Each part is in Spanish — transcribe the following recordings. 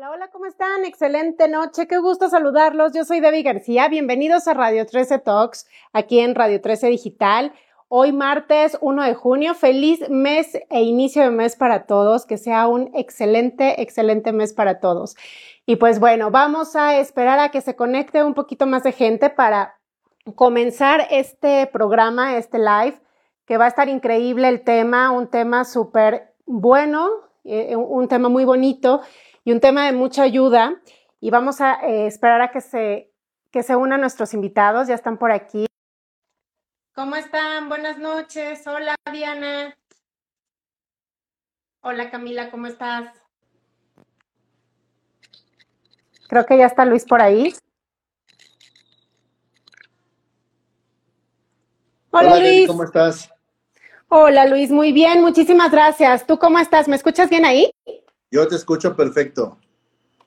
Hola, hola, ¿cómo están? Excelente noche, qué gusto saludarlos. Yo soy Debbie García, bienvenidos a Radio 13 Talks, aquí en Radio 13 Digital. Hoy martes 1 de junio, feliz mes e inicio de mes para todos, que sea un excelente, excelente mes para todos. Y pues bueno, vamos a esperar a que se conecte un poquito más de gente para comenzar este programa, este live, que va a estar increíble el tema, un tema súper bueno, eh, un tema muy bonito y un tema de mucha ayuda. Y vamos a eh, esperar a que se, que se unan nuestros invitados, ya están por aquí. ¿Cómo están? Buenas noches. Hola, Diana. Hola, Camila, ¿cómo estás? Creo que ya está Luis por ahí. Hola, Luis. ¿Cómo estás? Hola, Luis, muy bien, muchísimas gracias. ¿Tú cómo estás? ¿Me escuchas bien ahí? Yo te escucho perfecto.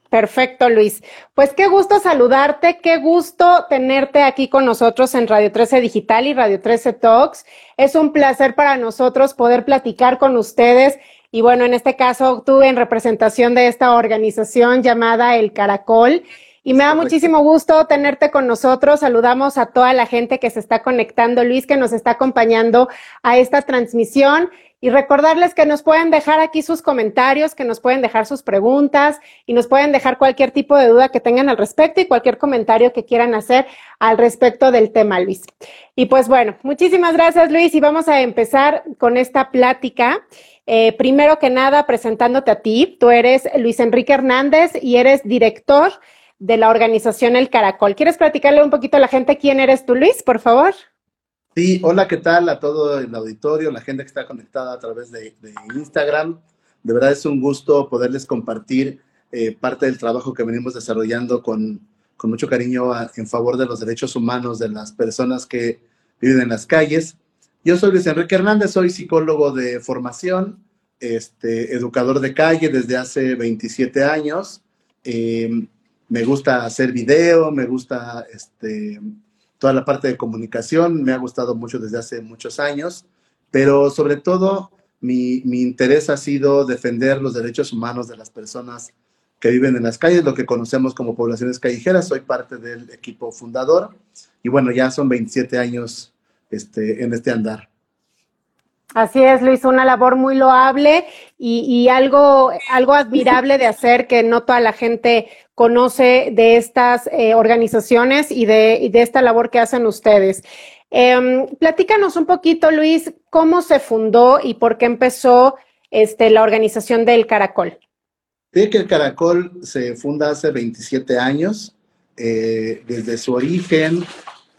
Perfecto, Luis. Pues qué gusto saludarte, qué gusto tenerte aquí con nosotros en Radio 13 Digital y Radio 13 Talks. Es un placer para nosotros poder platicar con ustedes y bueno, en este caso tú en representación de esta organización llamada El Caracol. Y me da muchísimo gusto tenerte con nosotros. Saludamos a toda la gente que se está conectando, Luis, que nos está acompañando a esta transmisión. Y recordarles que nos pueden dejar aquí sus comentarios, que nos pueden dejar sus preguntas y nos pueden dejar cualquier tipo de duda que tengan al respecto y cualquier comentario que quieran hacer al respecto del tema, Luis. Y pues bueno, muchísimas gracias, Luis, y vamos a empezar con esta plática. Eh, primero que nada, presentándote a ti. Tú eres Luis Enrique Hernández y eres director de la organización El Caracol. ¿Quieres platicarle un poquito a la gente quién eres tú, Luis, por favor? Sí, hola, ¿qué tal a todo el auditorio, la gente que está conectada a través de, Instagram? De verdad es un gusto poderles compartir eh, parte del trabajo que venimos desarrollando con, con mucho cariño en favor de los derechos humanos de las personas que viven en las calles. Yo soy Luis Enrique Hernández, soy psicólogo de formación, este, educador de calle desde hace 27 años. Eh, me gusta hacer video, me gusta este, toda la parte de comunicación, me ha gustado mucho desde hace muchos años, pero sobre todo mi, interés ha sido defender los derechos humanos de las personas que viven en las calles, lo que conocemos como poblaciones callejeras. Soy parte del equipo fundador y bueno, ya son 27 años este, en este andar. Así es, Luis, una labor muy loable y, algo, algo admirable de hacer que no toda la gente conoce de estas eh, organizaciones y de, esta labor que hacen ustedes. Em, platícanos un poquito, Luis, cómo se fundó y por qué empezó este, la organización del Caracol. Sí, que el Caracol se funda hace 27 años. Eh, desde su origen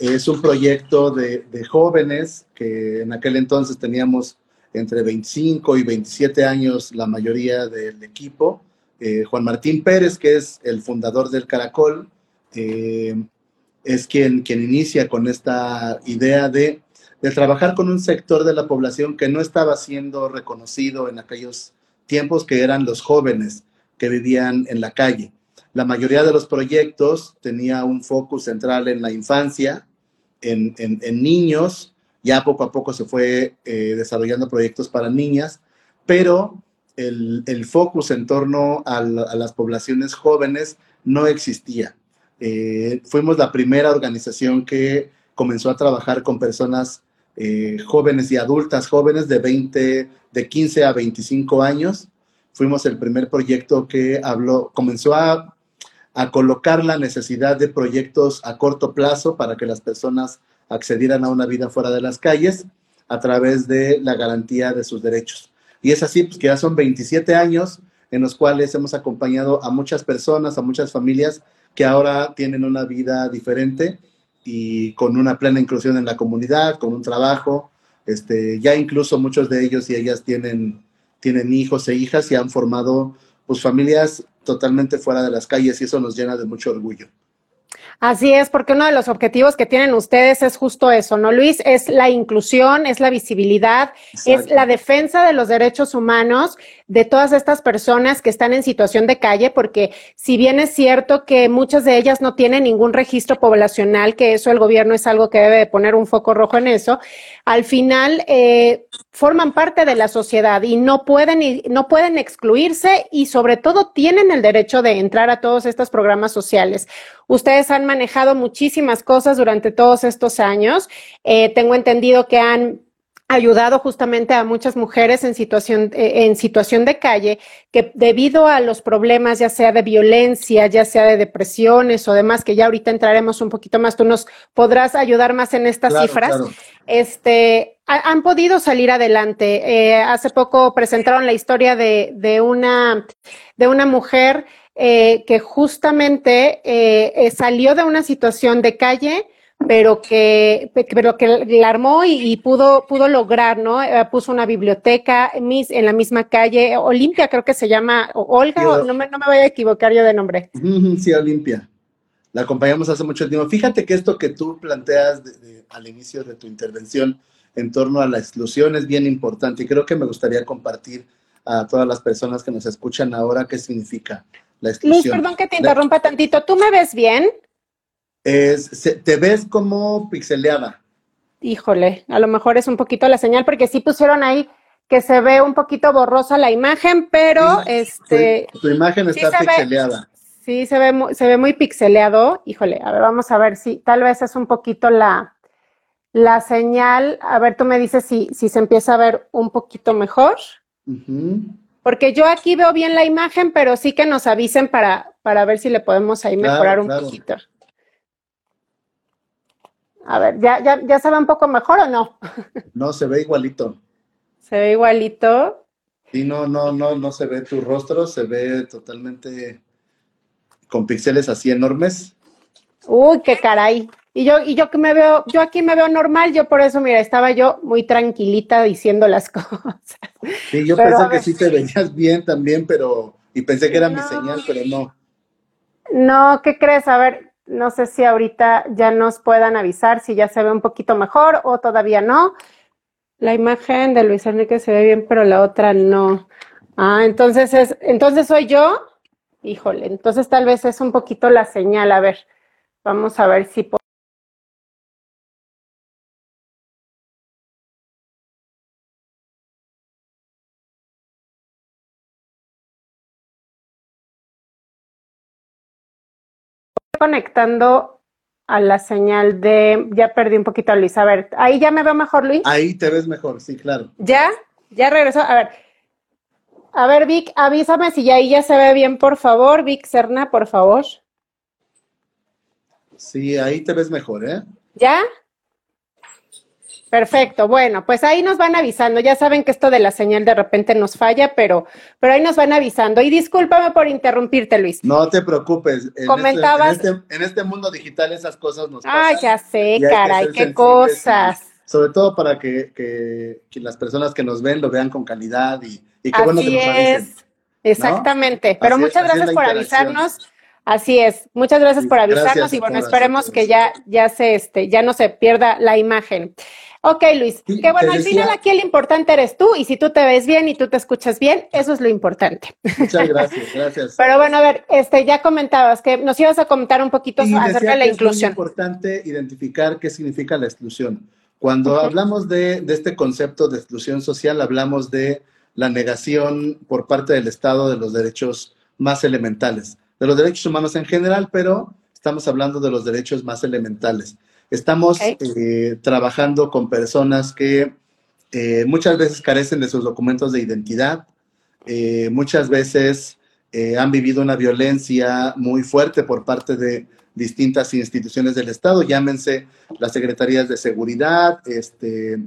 es un proyecto de, jóvenes que en aquel entonces teníamos entre 25 y 27 años la mayoría del equipo. Eh, Juan Martín Pérez, que es el fundador del Caracol, eh, es quien, quien inicia con esta idea de, de, trabajar con un sector de la población que no estaba siendo reconocido en aquellos tiempos, que eran los jóvenes que vivían en la calle. La mayoría de los proyectos tenía un foco central en la infancia, en, niños, ya poco a poco se fue eh, desarrollando proyectos para niñas, pero el, el focus en torno a, las poblaciones jóvenes no existía. Eh, fuimos la primera organización que comenzó a trabajar con personas eh, jóvenes y adultas jóvenes de 20, de 15 a 25 años. Fuimos el primer proyecto que habló, comenzó a a colocar la necesidad de proyectos a corto plazo para que las personas accedieran a una vida fuera de las calles a través de la garantía de sus derechos. Y es así, pues que ya son 27 años en los cuales hemos acompañado a muchas personas, a muchas familias que ahora tienen una vida diferente y con una plena inclusión en la comunidad, con un trabajo. Este, ya incluso muchos de ellos y ellas tienen, tienen hijos e hijas y han formado pues familias totalmente fuera de las calles y eso nos llena de mucho orgullo. Así es, porque uno de los objetivos que tienen ustedes es justo eso, ¿no, Luis? Es la inclusión, es la visibilidad, es la defensa de los derechos humanos de todas estas personas que están en situación de calle, porque si bien es cierto que muchas de ellas no tienen ningún registro poblacional, que eso el gobierno es algo que debe poner un foco rojo en eso, al final eh, forman parte de la sociedad y no pueden, no pueden excluirse y sobre todo tienen el derecho de entrar a todos estos programas sociales. Ustedes han manejado muchísimas cosas durante todos estos años. Eh, tengo entendido que han ayudado justamente a muchas mujeres en situación, eh, en situación de calle que debido a los problemas, ya sea de violencia, ya sea de depresiones o demás, que ya ahorita entraremos un poquito más, tú nos podrás ayudar más en estas cifras, este, han podido salir adelante. Eh, hace poco presentaron la historia de, de, una, de una mujer eh, que justamente eh, salió de una situación de calle, pero que, pero que la armó y, pudo, pudo lograr, ¿no? Eh, puso una biblioteca en la misma calle, Olimpia creo que se llama, Olga, no, me, no me voy a equivocar yo de nombre. Sí, Olimpia. La acompañamos hace mucho tiempo. Fíjate que esto que tú planteas al inicio de tu intervención en torno a la exclusión es bien importante y creo que me gustaría compartir a todas las personas que nos escuchan ahora qué significa la Luis, perdón que te interrumpa tantito. ¿Tú me ves bien? Es, te ves como pixeleada. Híjole, a lo mejor es un poquito la señal porque sí pusieron ahí que se ve un poquito borrosa la imagen, pero este... tu imagen está pixeleada. sí, se ve, muy, se ve muy pixeleado. Híjole, a ver, vamos a ver si tal vez es un poquito la, la señal. A ver, tú me dices si, si se empieza a ver un poquito mejor. Porque yo aquí veo bien la imagen, pero sí que nos avisen para, para ver si le podemos ahí mejorar un poquito. A ver, ¿ya, ¿ya, ya, se ve un poco mejor o no? No, se ve igualito. ¿Se ve igualito? Sí, no, no, no, no se ve tu rostro, se ve totalmente con píxeles así enormes. Uy, qué caray. Y yo, y yo que me veo, yo aquí me veo normal, yo por eso, mira, estaba yo muy tranquilita diciendo las cosas. Sí, yo pensé que sí te veías bien también, pero, y pensé que era mi señal, pero no. No, ¿qué crees? A ver, no sé si ahorita ya nos puedan avisar si ya se ve un poquito mejor o todavía no. La imagen de Luis Enrique se ve bien, pero la otra no. Ah, entonces es, entonces soy yo. Híjole, entonces tal vez es un poquito la señal. A ver, vamos a ver si conectando a la señal de, ya perdí un poquito a Luis. A ver, ahí ya me veo mejor, Luis. Ahí te ves mejor, sí, claro. ¿Ya? ¿Ya regresó? A ver. A ver, Vic, avísame si ya ahí ya se ve bien, por favor. Vic Serna, por favor. Sí, ahí te ves mejor, ¿eh? ¿Ya? Perfecto, bueno, pues ahí nos van avisando. Ya saben que esto de la señal de repente nos falla, pero, pero ahí nos van avisando. Y discúlpame por interrumpirte, Luis. No te preocupes. En Comentabas. Este, en, este, mundo digital esas cosas nos pasan. Ah, ya sé, caray, qué cosas. sobre todo para que, las personas que nos ven lo vean con calidad y, y qué bueno que nos es. Exactamente. Pero muchas gracias por avisarnos. Así es. Muchas gracias por avisarnos y bueno, esperemos que ya, ya se, este, ya no se pierda la imagen. Ok, Luis, que bueno, al final aquí el importante eres tú y si tú te ves bien y tú te escuchas bien, eso es lo importante. Muchas gracias, gracias. Pero bueno, a ver, este, ya comentabas que nos ibas a comentar un poquito acerca de la inclusión. Es muy importante identificar qué significa la exclusión. Cuando hablamos de, de este concepto de exclusión social, hablamos de la negación por parte del Estado de los derechos más elementales, de los derechos humanos en general, pero estamos hablando de los derechos más elementales. Estamos eh, trabajando con personas que eh, muchas veces carecen de sus documentos de identidad, eh, muchas veces han vivido una violencia muy fuerte por parte de distintas instituciones del Estado, llámense las secretarías de seguridad, este,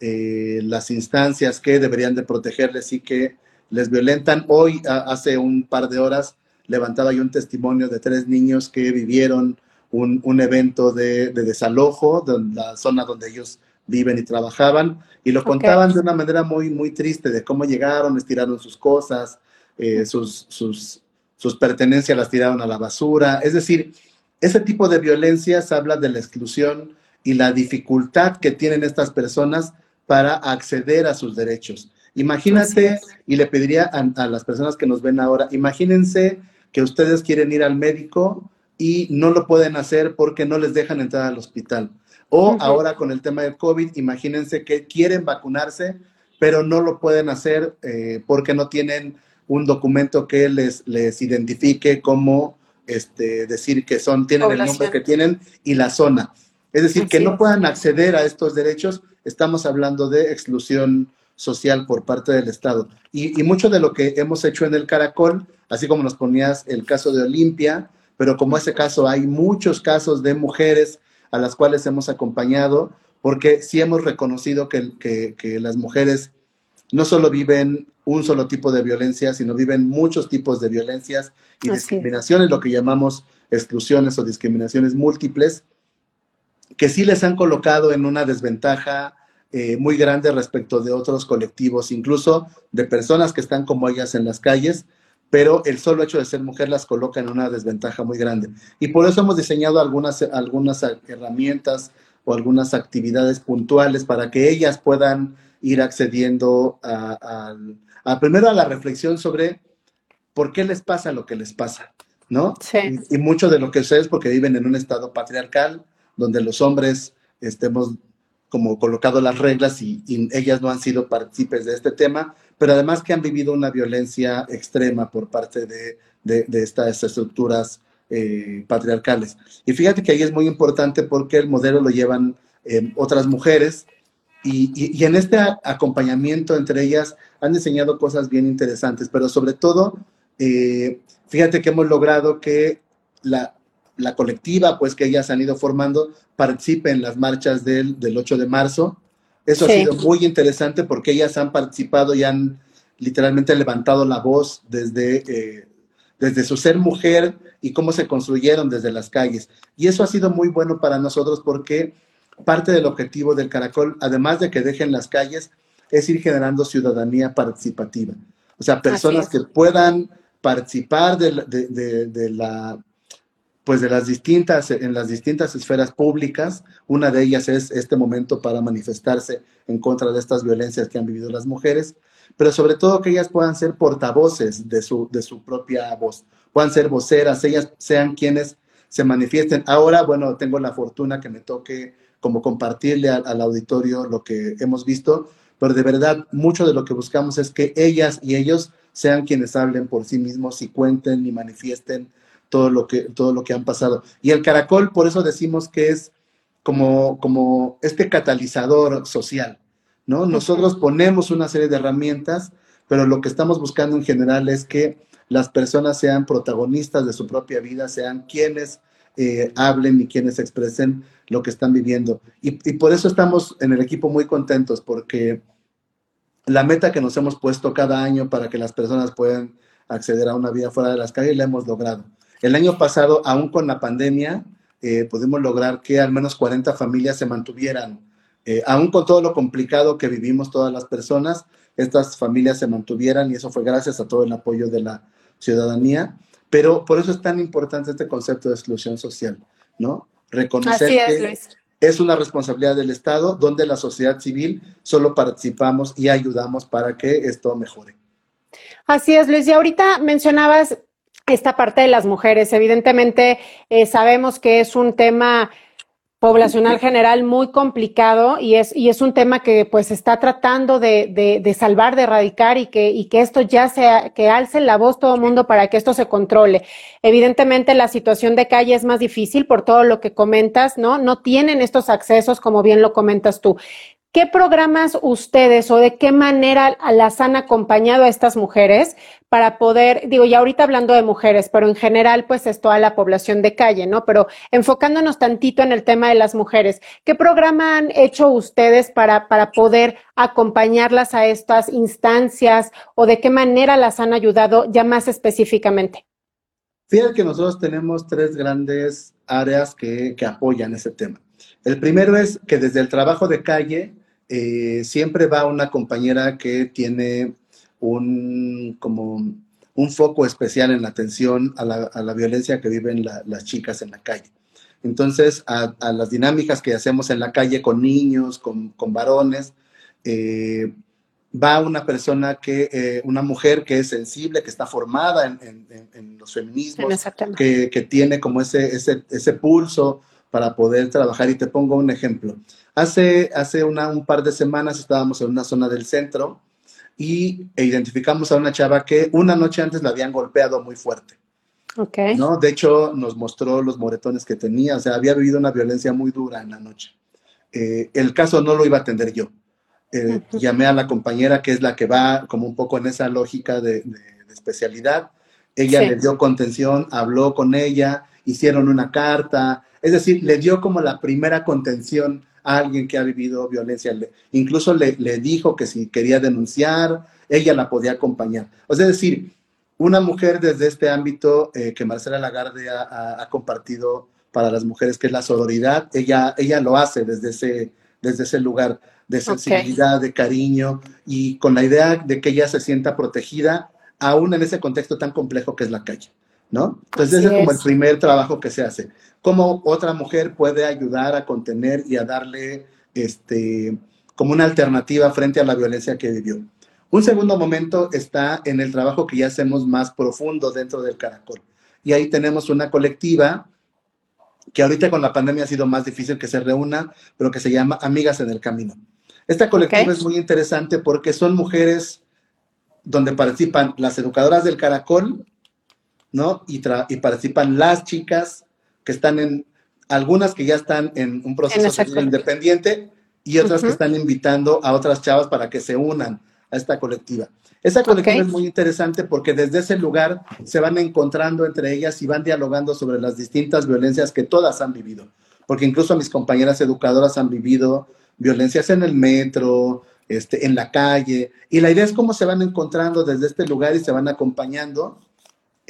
las instancias que deberían de protegerles y que les violentan. Hoy, hace un par de horas, levantaba yo un testimonio de tres niños que vivieron un, evento de, desalojo de la zona donde ellos viven y trabajaban, y lo contaban de una manera muy, muy triste de cómo llegaron, les tiraron sus cosas, eh, sus, sus, sus pertenencias las tiraron a la basura. Es decir, ese tipo de violencias habla de la exclusión y la dificultad que tienen estas personas para acceder a sus derechos. Imagínate, y le pediría a, las personas que nos ven ahora, imagínense que ustedes quieren ir al médico y no lo pueden hacer porque no les dejan entrar al hospital. O ahora con el tema del COVID, imagínense que quieren vacunarse, pero no lo pueden hacer eh, porque no tienen un documento que les, les identifique como este, decir que son, tienen el nombre que tienen y la zona. Es decir, que no puedan acceder a estos derechos, estamos hablando de exclusión social por parte del Estado. Y, mucho de lo que hemos hecho en el Caracol, así como nos ponías el caso de Olimpia, pero como ese caso hay muchos casos de mujeres a las cuales hemos acompañado, porque sí hemos reconocido que, que las mujeres no solo viven un solo tipo de violencia, sino viven muchos tipos de violencias y discriminaciones, lo que llamamos exclusiones o discriminaciones múltiples, que sí les han colocado en una desventaja eh, muy grande respecto de otros colectivos, incluso de personas que están como ellas en las calles, pero el solo hecho de ser mujer las coloca en una desventaja muy grande. Y por eso hemos diseñado algunas, algunas herramientas o algunas actividades puntuales para que ellas puedan ir accediendo a, primero a la reflexión sobre por qué les pasa lo que les pasa, ¿no? Sí. Y, mucho de lo que es porque viven en un estado patriarcal, donde los hombres estemos como colocado las reglas y, ellas no han sido partícipes de este tema, pero además que han vivido una violencia extrema por parte de, estas estructuras eh, patriarcales. Y fíjate que ahí es muy importante porque el modelo lo llevan eh, otras mujeres y, en este acompañamiento entre ellas han enseñado cosas bien interesantes, pero sobre todo, eh, fíjate que hemos logrado que la, colectiva, pues que ellas han ido formando, participe en las marchas del, 8 de marzo. Eso ha sido muy interesante porque ellas han participado y han literalmente levantado la voz desde, eh, desde su ser mujer y cómo se construyeron desde las calles. Y eso ha sido muy bueno para nosotros porque parte del objetivo del Caracol, además de que dejen las calles, es ir generando ciudadanía participativa. O sea, personas que puedan participar de, la pues de las distintas, en las distintas esferas públicas, una de ellas es este momento para manifestarse en contra de estas violencias que han vivido las mujeres, pero sobre todo que ellas puedan ser portavoces de su, de su propia voz, puedan ser voceras, ellas sean quienes se manifiesten. Ahora, bueno, tengo la fortuna que me toque como compartirle al, auditorio lo que hemos visto, pero de verdad mucho de lo que buscamos es que ellas y ellos sean quienes hablen por sí mismos y cuenten y manifiesten todo lo que, todo lo que han pasado. Y el caracol, por eso decimos que es como, como este catalizador social, ¿no? Nosotros ponemos una serie de herramientas, pero lo que estamos buscando en general es que las personas sean protagonistas de su propia vida, sean quienes eh, hablen y quienes expresen lo que están viviendo. Y, por eso estamos en el equipo muy contentos, porque la meta que nos hemos puesto cada año para que las personas puedan acceder a una vida fuera de las calles la hemos logrado. El año pasado, aún con la pandemia, eh, pudimos lograr que al menos 40 familias se mantuvieran. Eh, aún con todo lo complicado que vivimos todas las personas, estas familias se mantuvieran y eso fue gracias a todo el apoyo de la ciudadanía. Pero por eso es tan importante este concepto de exclusión social, ¿no? reconocer que es una responsabilidad del Estado, donde la sociedad civil solo participamos y ayudamos para que esto mejore. Así es, Luis. Y ahorita mencionabas esta parte de las mujeres. Evidentemente, eh, sabemos que es un tema poblacional general muy complicado y es, y es un tema que pues está tratando de, de, de, salvar, de erradicar y que, y que esto ya sea, que alce la voz todo el mundo para que esto se controle. Evidentemente la situación de calle es más difícil por todo lo que comentas, ¿no? No tienen estos accesos como bien lo comentas tú. ¿Qué programas ustedes o de qué manera las han acompañado a estas mujeres para poder, digo, ya ahorita hablando de mujeres, pero en general pues es toda la población de calle, ¿no? Pero enfocándonos tantito en el tema de las mujeres, ¿qué programa han hecho ustedes para, para poder acompañarlas a estas instancias o de qué manera las han ayudado ya más específicamente? Fíjate que nosotros tenemos tres grandes áreas que, que apoyan ese tema. El primero es que desde el trabajo de calle eh, siempre va una compañera que tiene un, como un foco especial en la atención a la, violencia que viven las chicas en la calle. Entonces, a, las dinámicas que hacemos en la calle con niños, con, varones, eh, va una persona que, eh, una mujer que es sensible, que está formada en, los feminismos, que, que, tiene como ese, ese, ese, pulso para poder trabajar. Y te pongo un ejemplo. Hace, hace una, un par de semanas estábamos en una zona del centro y e identificamos a una chava que una noche antes la habían golpeado muy fuerte. Okay. ¿no? De hecho, nos mostró los moretones que tenía, o sea, había vivido una violencia muy dura en la noche. Eh, el caso no lo iba a atender yo. Eh, llamé a la compañera que es la que va como un poco en esa lógica de, especialidad. Ella le dio contención, habló con ella, hicieron una carta, es decir, le dio como la primera contención a alguien que ha vivido violencia. incluso le, dijo que si quería denunciar, ella la podía acompañar. O sea, es decir, una mujer desde este ámbito eh, que Marcela Lagarde ha, compartido para las mujeres, que es la sororidad, ella, ella lo hace desde ese, desde ese lugar de sensibilidad, de cariño y con la idea de que ella se sienta protegida, aún en ese contexto tan complejo que es la calle, ¿no? Entonces, ese es como el primer trabajo que se hace. Cómo otra mujer puede ayudar a contener y a darle, este, como una alternativa frente a la violencia que vivió. Un segundo momento está en el trabajo que ya hacemos más profundo dentro del Caracol. Y ahí tenemos una colectiva que ahorita con la pandemia ha sido más difícil que se reúna, pero que se llama Amigas en el Camino. Esta colectiva es muy interesante porque son mujeres donde participan las educadoras del caracol, ¿no? Y, y participan las chicas que están en, algunas que ya están en un proceso independiente y otras que están invitando a otras chavas para que se unan a esta colectiva. Esa colectiva es muy interesante porque desde ese lugar se van encontrando entre ellas y van dialogando sobre las distintas violencias que todas han vivido. Porque incluso mis compañeras educadoras han vivido violencias en el metro, este, en la calle. Y la idea es cómo se van encontrando desde este lugar y se van acompañando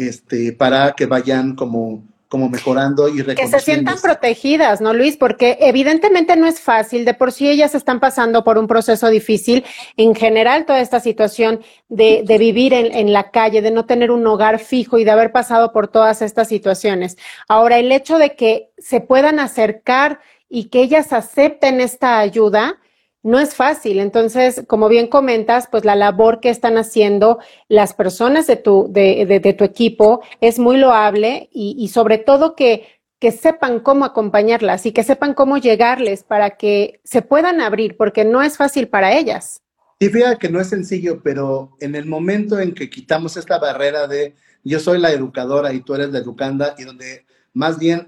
este, para que vayan como como mejorando y Que se sientan protegidas, ¿no, Luis? Porque evidentemente no es fácil, de por sí ellas están pasando por un proceso difícil, en general toda esta situación de, de vivir en, en, la calle, de no tener un hogar fijo y de haber pasado por todas estas situaciones. Ahora, el hecho de que se puedan acercar y que ellas acepten esta ayuda, no es fácil. Entonces, como bien comentas, pues la labor que están haciendo las personas de tu, de, tu equipo es muy loable y, sobre todo que, que sepan cómo acompañarlas y que sepan cómo llegarles para que se puedan abrir, porque no es fácil para ellas. Y fíjate que no es sencillo, pero en el momento en que quitamos esta barrera de yo soy la educadora y tú eres la educanda, y donde más bien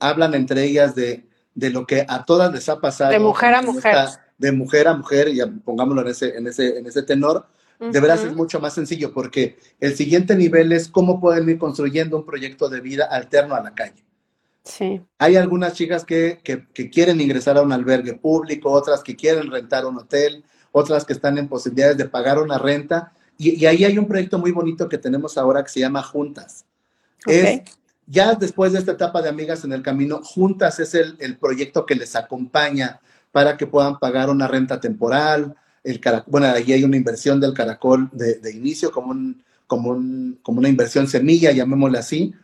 hablan entre ellas de de lo que a todas les ha pasado. De mujer a mujer. De mujer a mujer, y pongámoslo en ese, en ese, en ese tenor, de veras es mucho más sencillo porque el siguiente nivel es cómo pueden ir construyendo un proyecto de vida alterno a la calle. Sí. Hay algunas chicas que, que, quieren ingresar a un albergue público, otras que quieren rentar un hotel, otras que están en posibilidades de pagar una renta. Y, ahí hay un proyecto muy bonito que tenemos ahora que se llama Juntas. Es ya después de esta etapa de Amigas en el Camino, Juntas es el, proyecto que les acompaña para que puedan pagar una renta temporal. El bueno, ahí hay una inversión del caracol de, inicio, como, un, como, como una inversión semilla, llamémosle así,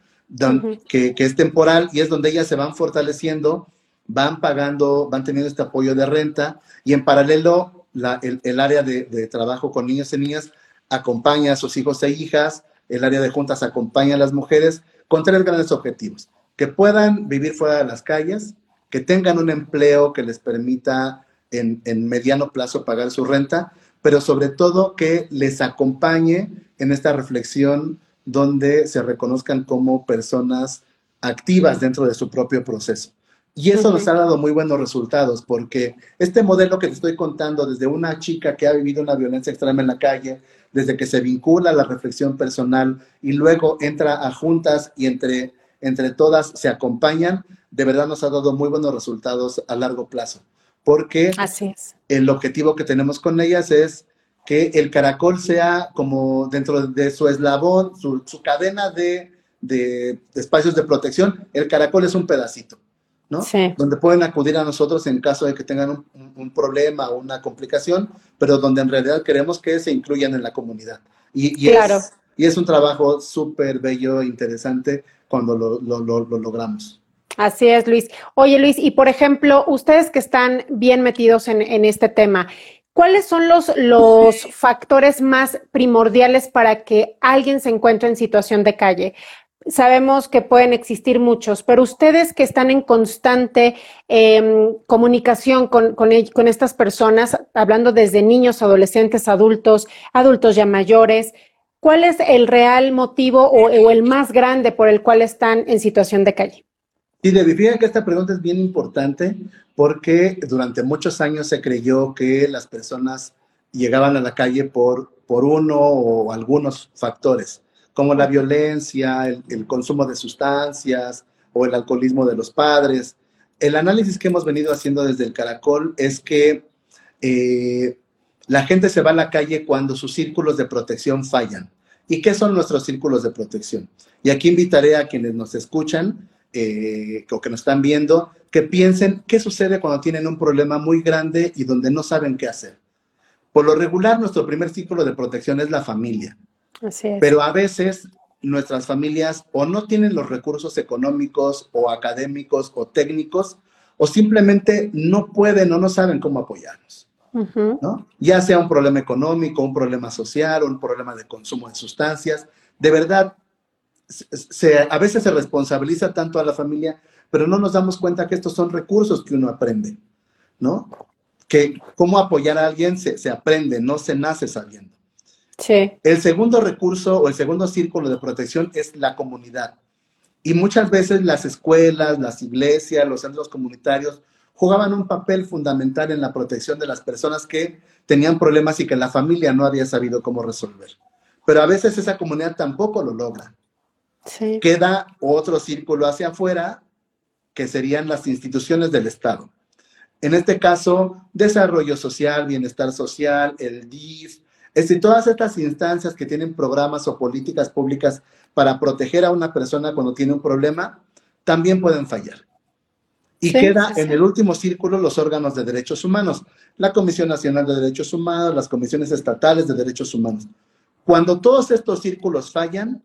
que, es temporal y es donde ellas se van fortaleciendo, van pagando, van teniendo este apoyo de renta y en paralelo el, área de, de trabajo con niños y niñas acompaña a sus hijos e hijas, el área de juntas acompaña a las mujeres con tres grandes objetivos. Que puedan vivir fuera de las calles, que tengan un empleo que les permita en, mediano plazo pagar su renta, pero sobre todo que les acompañe en esta reflexión donde se reconozcan como personas activas dentro de su propio proceso. Y eso nos ha dado muy buenos resultados, porque este modelo que te estoy contando, desde una chica que ha vivido una violencia extrema en la calle, desde que se vincula a la reflexión personal y luego entra a juntas y entre, entre todas se acompañan, de verdad nos ha dado muy buenos resultados a largo plazo. Porque el objetivo que tenemos con ellas es que el caracol sea como dentro de su eslabón, su, cadena de, de espacios de protección, el caracol es un pedacito. Donde pueden acudir a nosotros en caso de que tengan un, problema o una complicación, pero donde en realidad queremos que se incluyan en la comunidad. Y, claro. Y es un trabajo súper bello e interesante cuando lo, logramos. Así es, Luis. Oye, Luis, y por ejemplo, ustedes que están bien metidos en, este tema, ¿cuáles son los, factores más primordiales para que alguien se encuentre en situación de calle? Sabemos que pueden existir muchos, pero ustedes que están en constante em, comunicación con, estas personas, hablando desde niños, adolescentes, adultos, adultos ya mayores, ¿cuál es el real motivo o el más grande por el cual están en situación de calle? Sí, Debbie, fíjate que esta pregunta es bien importante porque durante muchos años se creyó que las personas llegaban a la calle por, por uno o algunos factores como la violencia, el, consumo de sustancias o el alcoholismo de los padres. El análisis que hemos venido haciendo desde el Caracol es que eh, la gente se va a la calle cuando sus círculos de protección fallan. ¿Y qué son nuestros círculos de protección? Y aquí invitaré a quienes nos escuchan eh, o que nos están viendo que piensen qué sucede cuando tienen un problema muy grande y donde no saben qué hacer. Por lo regular, nuestro primer círculo de protección es la familia. Pero a veces nuestras familias o no tienen los recursos económicos o académicos o técnicos o simplemente no pueden o no saben cómo apoyarnos. ¿no? Ya sea un problema económico, un problema social, un problema de consumo de sustancias. De verdad, se, a veces se responsabiliza tanto a la familia, pero no nos damos cuenta que estos son recursos que uno aprende, ¿no? Que cómo apoyar a alguien se, se aprende, no se nace sabiendo. El segundo recurso o el segundo círculo de protección es la comunidad. Y muchas veces las escuelas, las iglesias, los centros comunitarios jugaban un papel fundamental en la protección de las personas que tenían problemas y que la familia no había sabido cómo resolver. Pero a veces esa comunidad tampoco lo logra. Queda otro círculo hacia afuera, que serían las instituciones del Estado. En este caso, desarrollo social, bienestar social, el DIF, es decir, todas estas instancias que tienen programas o políticas públicas para proteger a una persona cuando tiene un problema, también pueden fallar. Y queda en el último círculo los órganos de derechos humanos, la Comisión Nacional de Derechos Humanos, las comisiones estatales de derechos humanos. Cuando todos estos círculos fallan,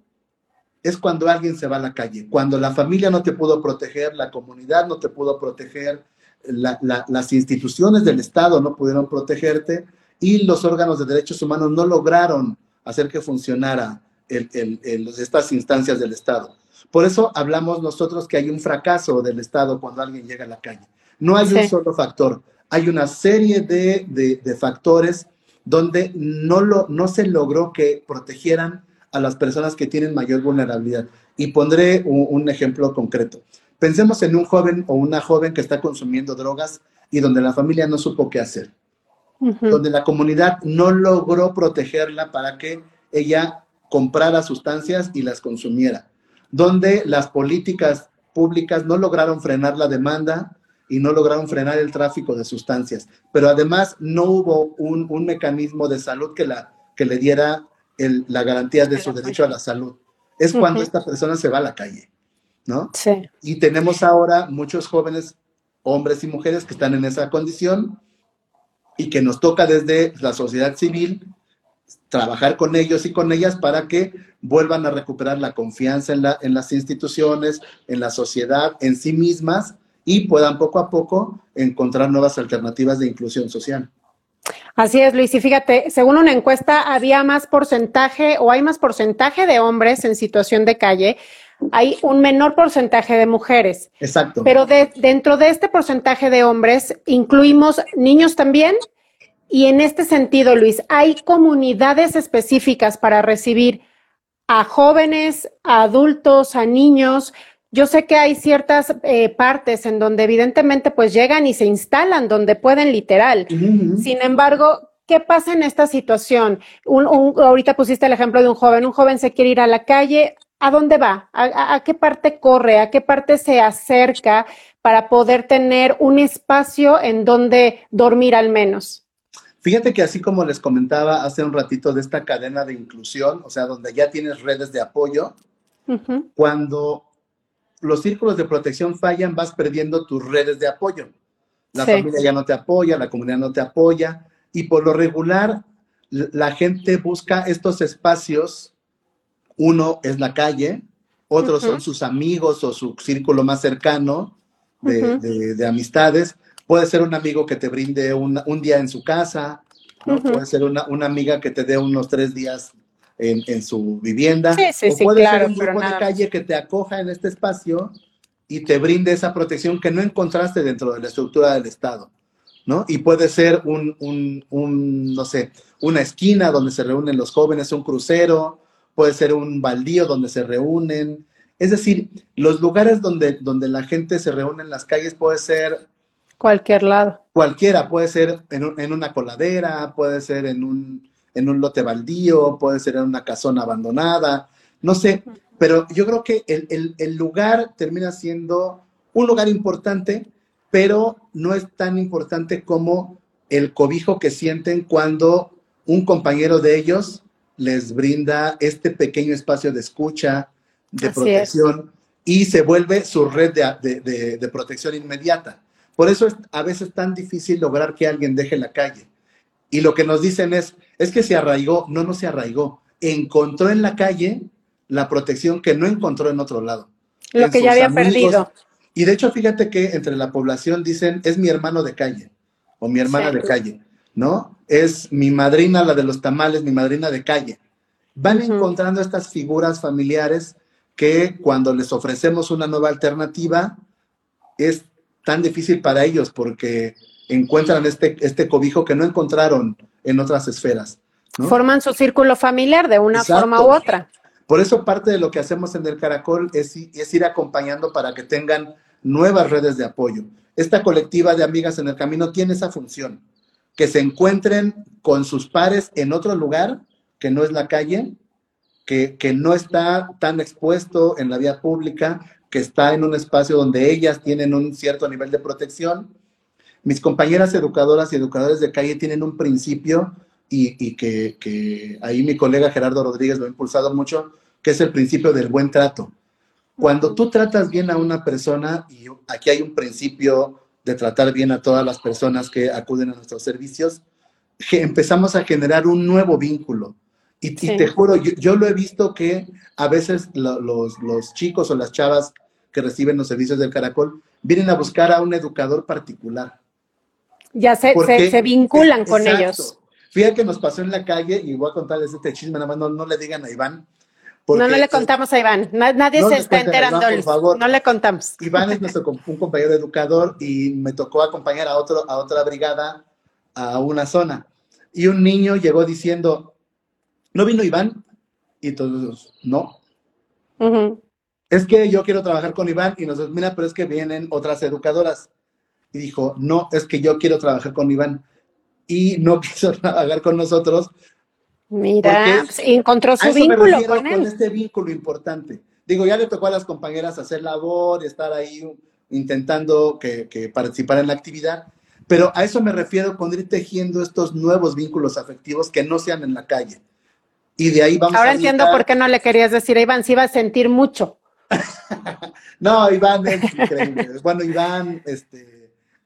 es cuando alguien se va a la calle, cuando la familia no te pudo proteger, la comunidad no te pudo proteger, las instituciones del Estado no pudieron protegerte, y los órganos de derechos humanos no lograron hacer que funcionara estas instancias del Estado. Por eso hablamos nosotros que hay un fracaso del Estado cuando alguien llega a la calle. No hay un solo factor, hay una serie de, factores donde no, lo, no se logró que protegieran a las personas que tienen mayor vulnerabilidad. Y pondré un ejemplo concreto. Pensemos en un joven o una joven que está consumiendo drogas y donde la familia no supo qué hacer donde la comunidad no logró protegerla para que ella comprara sustancias y las consumiera, donde las políticas públicas no lograron frenar la demanda y no lograron frenar el tráfico de sustancias, pero además no hubo un, mecanismo de salud que, la, que le diera la garantía de su derecho a la salud. Es cuando esta persona se va a la calle, ¿no? Sí. Y tenemos ahora muchos jóvenes, hombres y mujeres, que están en esa condición y que nos toca desde la sociedad civil trabajar con ellos y con ellas para que vuelvan a recuperar la confianza en, la, en las instituciones, en la sociedad, en sí mismas y puedan poco a poco encontrar nuevas alternativas de inclusión social. Así es, Luis. Y fíjate, según una encuesta, había más porcentaje o hay más porcentaje de hombres en situación de calle, hay un menor porcentaje de mujeres. Exacto. Pero dentro de este porcentaje de hombres, incluimos niños también. Y en este sentido, Luis, hay comunidades específicas para recibir a jóvenes, a adultos, a niños. Yo sé que hay ciertas eh, partes en donde evidentemente pues llegan y se instalan donde pueden literal. Sin embargo, ¿qué pasa en esta situación? ahorita pusiste el ejemplo de un joven. Un joven se quiere ir a la calle, ¿a dónde va? ¿A, qué parte corre? ¿A qué parte se acerca para poder tener un espacio en donde dormir al menos? Fíjate que así como les comentaba hace un ratito de esta cadena de inclusión, o sea, donde ya tienes redes de apoyo, cuando los círculos de protección fallan, vas perdiendo tus redes de apoyo. La familia ya no te apoya, la comunidad no te apoya, y por lo regular la gente busca estos espacios Uno es la calle, otros son sus amigos o su círculo más cercano de, amistades. Puede ser un amigo que te brinde un día en su casa, puede ser una, amiga que te dé unos tres días en, su vivienda. Sí, o puede ser un grupo de calle que te acoja en este espacio y te brinde esa protección que no encontraste dentro de la estructura del Estado. ¿no? Y puede ser un, un, no sé, una esquina donde se reúnen los jóvenes, un crucero, puede ser un baldío donde se reúnen. Es decir, los lugares donde, donde la gente se reúne en las calles puede ser... Cualquier lado. Cualquiera, puede ser en, una coladera, puede ser en un, en un lote baldío, puede ser en una casona abandonada, no sé, pero yo creo que el, el lugar termina siendo un lugar importante, pero no es tan importante como el cobijo que sienten cuando un compañero de ellos les brinda este pequeño espacio de escucha, de protección, y se vuelve su red de, protección inmediata. Por eso es a veces tan difícil lograr que alguien deje la calle. Y lo que nos dicen es, es que se arraigó, no, no se arraigó, encontró en la calle la protección que no encontró en otro lado. Lo que ya había perdido. Y de hecho, fíjate que entre la población dicen, es mi hermano de calle o mi hermana de calle. ¿no? Es mi madrina, la de los tamales, mi madrina de calle. Van encontrando estas figuras familiares que cuando les ofrecemos una nueva alternativa es tan difícil para ellos porque encuentran este, este cobijo que no encontraron en otras esferas. Forman su círculo familiar de una forma u otra. Por eso parte de lo que hacemos en el Caracol es, es ir acompañando para que tengan nuevas redes de apoyo. Esta colectiva de amigas en el camino tiene esa función que se encuentren con sus pares en otro lugar que no es la calle, que, no está tan expuesto en la vía pública, que está en un espacio donde ellas tienen un cierto nivel de protección. Mis compañeras educadoras y educadores de calle tienen un principio y, que, que, ahí mi colega Gerardo Rodríguez lo ha impulsado mucho, que es el principio del buen trato. Cuando tú tratas bien a una persona, y aquí hay un principio de tratar bien a todas las personas que acuden a nuestros servicios, que empezamos a generar un nuevo vínculo. Y, te juro, yo, lo he visto que a veces los, chicos o las chavas que reciben los servicios del caracol vienen a buscar a un educador particular. Ya se, se, vinculan con ellos. Fíjate que nos pasó en la calle, y voy a contarles este chisme, nada más no, no le digan a Iván, no, no le contamos a Iván. Nadie se está enterando. por favor. No le contamos. Iván es nuestro un compañero educador y me tocó acompañar a, otro, a otra brigada a una zona. Y un niño llegó diciendo, ¿no vino Iván? Y todos, no. Es que yo quiero trabajar con Iván y nosotros, mira, pero es que vienen otras educadoras. Y dijo, no, es que yo quiero trabajar con Iván. Y no quiso trabajar con nosotros Mira, pues, encontró su vínculo con él. Con este vínculo importante. Digo, ya le tocó a las compañeras hacer labor, estar ahí intentando que, que participar en la actividad, pero a eso me refiero con ir tejiendo estos nuevos vínculos afectivos que no sean en la calle. Y de ahí vamos Ahora entiendo por qué no le querías decir a Iván, si iba a sentir mucho. no, Iván es increíble. bueno, Iván, este,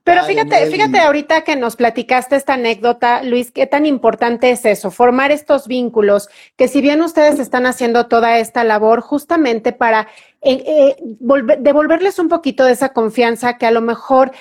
pero fíjate, fíjate ahorita que nos platicaste esta anécdota, Luis, qué tan importante es eso, formar estos vínculos, que si bien ustedes están haciendo toda esta labor justamente para eh, eh, devolverles un poquito de esa confianza que a lo mejor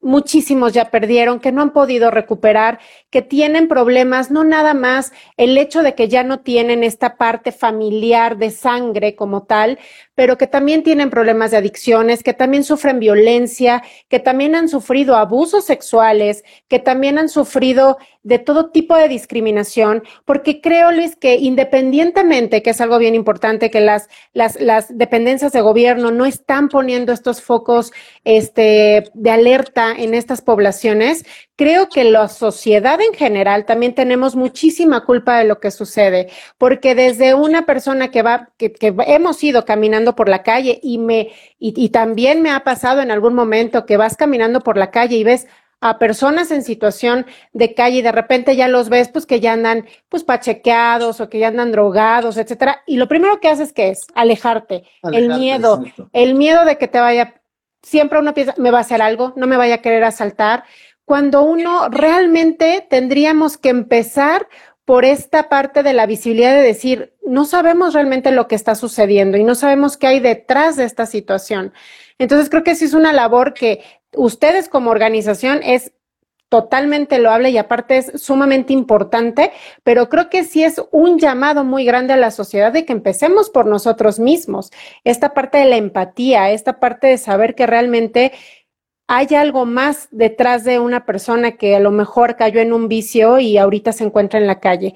muchísimos ya perdieron, que no han podido recuperar, que tienen problemas, no nada más el hecho de que ya no tienen esta parte familiar de sangre como tal, pero que también tienen problemas de adicciones, que también sufren violencia, que también han sufrido abusos sexuales, que también han sufrido de todo tipo de discriminación, porque creo, Luis, que independientemente, que es algo bien importante, que las, dependencias de gobierno no están poniendo estos focos este, de alerta en estas poblaciones, creo que la sociedad en general también tenemos muchísima culpa de lo que sucede, porque desde una persona que va, que, que hemos ido caminando por la calle y me, y, y también me ha pasado en algún momento que vas caminando por la calle y ves a personas en situación de calle y de repente ya los ves pues que ya andan pues pachequeados o que ya andan drogados, etcétera, y lo primero que haces que es alejarte, el miedo, el miedo de que te vaya siempre uno piensa me va a hacer algo, no me vaya a querer asaltar, cuando uno realmente tendríamos que empezar por esta parte de la visibilidad de decir, no sabemos realmente lo que está sucediendo y no sabemos qué hay detrás de esta situación. Entonces creo que sí es una labor que ustedes como organización es totalmente loable y aparte es sumamente importante, pero creo que sí es un llamado muy grande a la sociedad de que empecemos por nosotros mismos. Esta parte de la empatía, esta parte de saber que realmente hay algo más detrás de una persona que a lo mejor cayó en un vicio y ahorita se encuentra en la calle.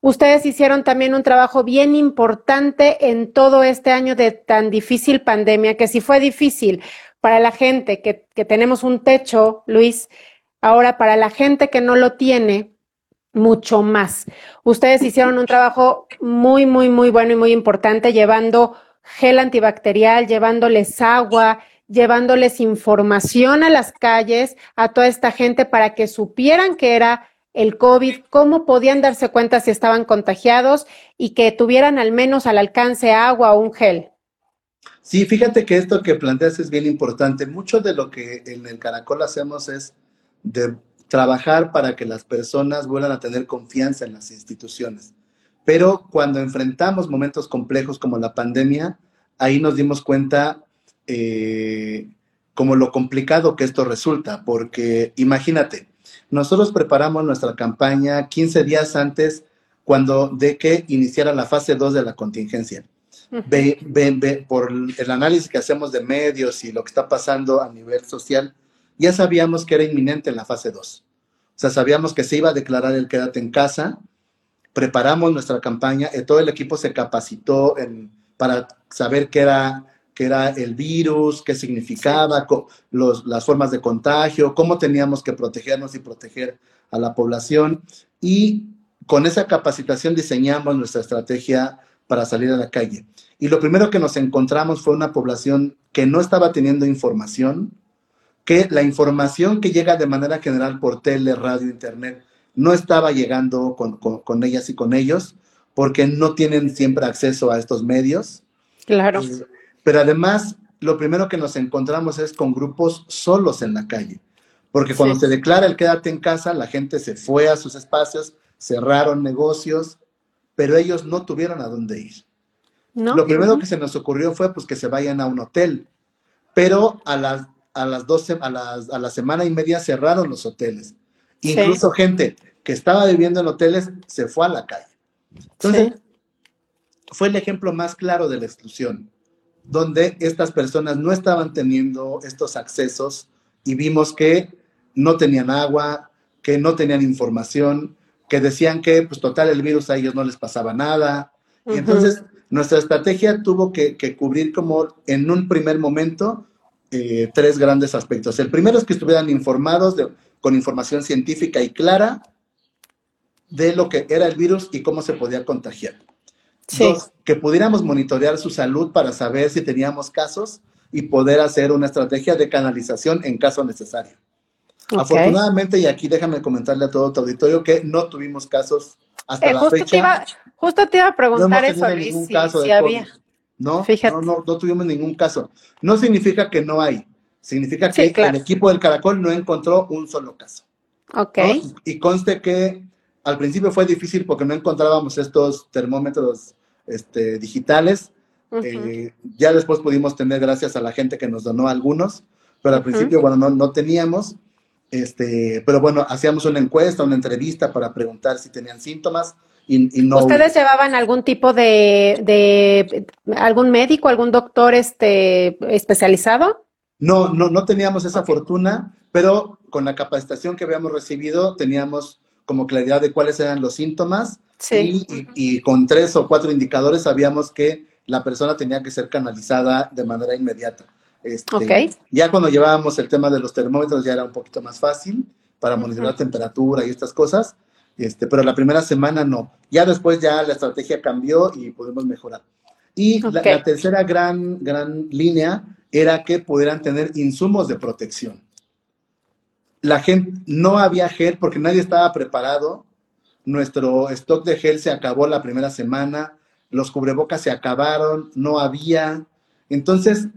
Ustedes hicieron también un trabajo bien importante en todo este año de tan difícil pandemia, que sí fue difícil para la gente que, que tenemos un techo, Luis, Ahora, para la gente que no lo tiene, mucho más. Ustedes hicieron un trabajo muy, muy, muy bueno y muy importante llevando gel antibacterial, llevándoles agua, llevándoles información a las calles, a toda esta gente para que supieran que era el COVID, cómo podían darse cuenta si estaban contagiados y que tuvieran al menos al alcance agua o un gel. Sí, fíjate que esto que planteas es bien importante. Mucho de lo que en el Caracol hacemos es de trabajar para que las personas vuelvan a tener confianza en las instituciones. Pero cuando enfrentamos momentos complejos como la pandemia, ahí nos dimos cuenta eh, como lo complicado que esto resulta, porque imagínate, nosotros preparamos nuestra campaña 15 días antes cuando de que iniciara la fase 2 de la contingencia. por el análisis que hacemos de medios y lo que está pasando a nivel social, ya sabíamos que era inminente en la fase 2. O sea, sabíamos que se iba a declarar el quédate en casa, preparamos nuestra campaña, y eh, todo el equipo se capacitó para saber qué era, qué era el virus, qué significaba, las formas de contagio, cómo teníamos que protegernos y proteger a la población. Y con esa capacitación diseñamos nuestra estrategia para salir a la calle. Y lo primero que nos encontramos fue una población que no estaba teniendo información, que la información que llega de manera general por tele, radio, internet, no estaba llegando con, ellas y con ellos, porque no tienen siempre acceso a estos medios. Claro. Eh, pero además, lo primero que nos encontramos es con grupos solos en la calle, porque cuando se declara el quédate en casa, la gente se fue a sus espacios, cerraron negocios, pero ellos no tuvieron a dónde ir. Lo primero que se nos ocurrió fue pues que se vayan a un hotel, pero a las a las 12, a, las, a la semana y media cerraron los hoteles. Incluso gente que estaba viviendo en hoteles se fue a la calle. Entonces, fue el ejemplo más claro de la exclusión, donde estas personas no estaban teniendo estos accesos y vimos que no tenían agua, que no tenían información, que decían que, pues total, el virus a ellos no les pasaba nada. Y entonces, nuestra estrategia tuvo que, que, cubrir como en un primer momento eh, tres grandes aspectos. El primero es que estuvieran informados con información científica y clara de lo que era el virus y cómo se podía contagiar. Dos, que pudiéramos monitorear su salud para saber si teníamos casos y poder hacer una estrategia de canalización en caso necesario. Afortunadamente, y aquí déjame comentarle a todo tu auditorio que no tuvimos casos hasta eh, la fecha. justo te iba a preguntar eso, Luis, si, había. No, no, no, tuvimos ningún caso. No significa que no hay, significa que el equipo del Caracol no encontró un solo caso. Ok. Y conste que al principio fue difícil porque no encontrábamos estos termómetros este, digitales. Eh, ya después pudimos tener gracias a la gente que nos donó algunos, pero al principio, bueno, no, no teníamos. Este, pero bueno, hacíamos una encuesta, una entrevista para preguntar si tenían síntomas ¿Ustedes llevaban algún tipo de, algún médico, algún doctor este, especializado? No, no, no teníamos esa fortuna, pero con la capacitación que habíamos recibido teníamos como claridad de cuáles eran los síntomas sí. y, con tres o cuatro indicadores sabíamos que la persona tenía que ser canalizada de manera inmediata. Este, Ya cuando llevábamos el tema de los termómetros ya era un poquito más fácil para monitorear temperatura y estas cosas, este, pero la primera semana no. Ya después ya la estrategia cambió y pudimos mejorar. Y la, tercera gran, gran línea era que pudieran tener insumos de protección. La gente, no había gel porque nadie estaba preparado. Nuestro stock de gel se acabó la primera semana, los cubrebocas se acabaron, no había. Entonces,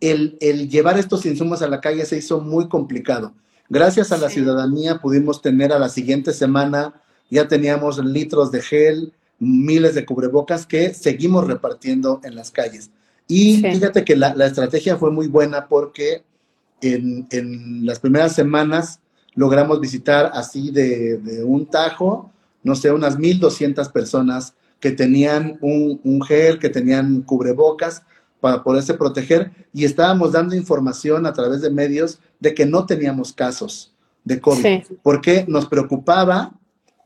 el, el llevar estos insumos a la calle se hizo muy complicado. Gracias a la ciudadanía pudimos tener a la siguiente semana ya teníamos litros de gel, miles de cubrebocas que seguimos repartiendo en las calles. Y fíjate que la, estrategia fue muy buena porque en, las primeras semanas logramos visitar así de, un tajo, no sé, unas 1.200 personas que tenían un, un, gel, que tenían cubrebocas para poderse proteger y estábamos dando información a través de medios de que no teníamos casos de COVID, porque nos preocupaba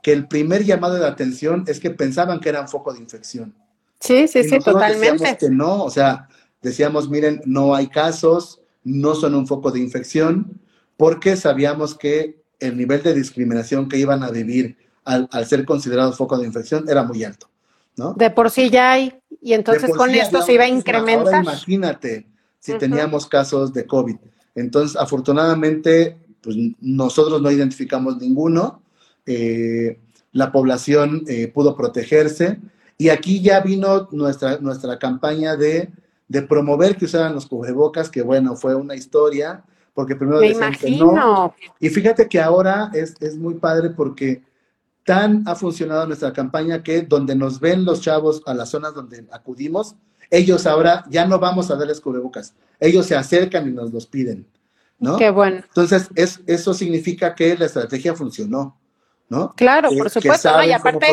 que el primer llamado de atención es que pensaban que eran foco de infección. Sí, sí, sí, totalmente. Decíamos que no, o sea, decíamos, miren, no hay casos, no son un foco de infección, porque sabíamos que el nivel de discriminación que iban a vivir al, ser considerados foco de infección era muy alto, ¿no? De por sí ya hay, y entonces con esto se iba a incrementar. Ahora imagínate si teníamos casos de COVID. Entonces, afortunadamente, pues nosotros no identificamos ninguno, eh, la población eh, pudo protegerse, y aquí ya vino nuestra, nuestra campaña de, de promover que usaran los cubrebocas, que bueno, fue una historia, porque primero Me imagino. Y fíjate que ahora es, es muy padre porque tan ha funcionado nuestra campaña que donde nos ven los chavos a las zonas donde acudimos, ellos ahora ya no vamos a darles cubrebocas, ellos se acercan y nos los piden, ¿no? Qué bueno. Entonces, es, eso significa que la estrategia funcionó. ¿no? Claro, por supuesto. y aparte,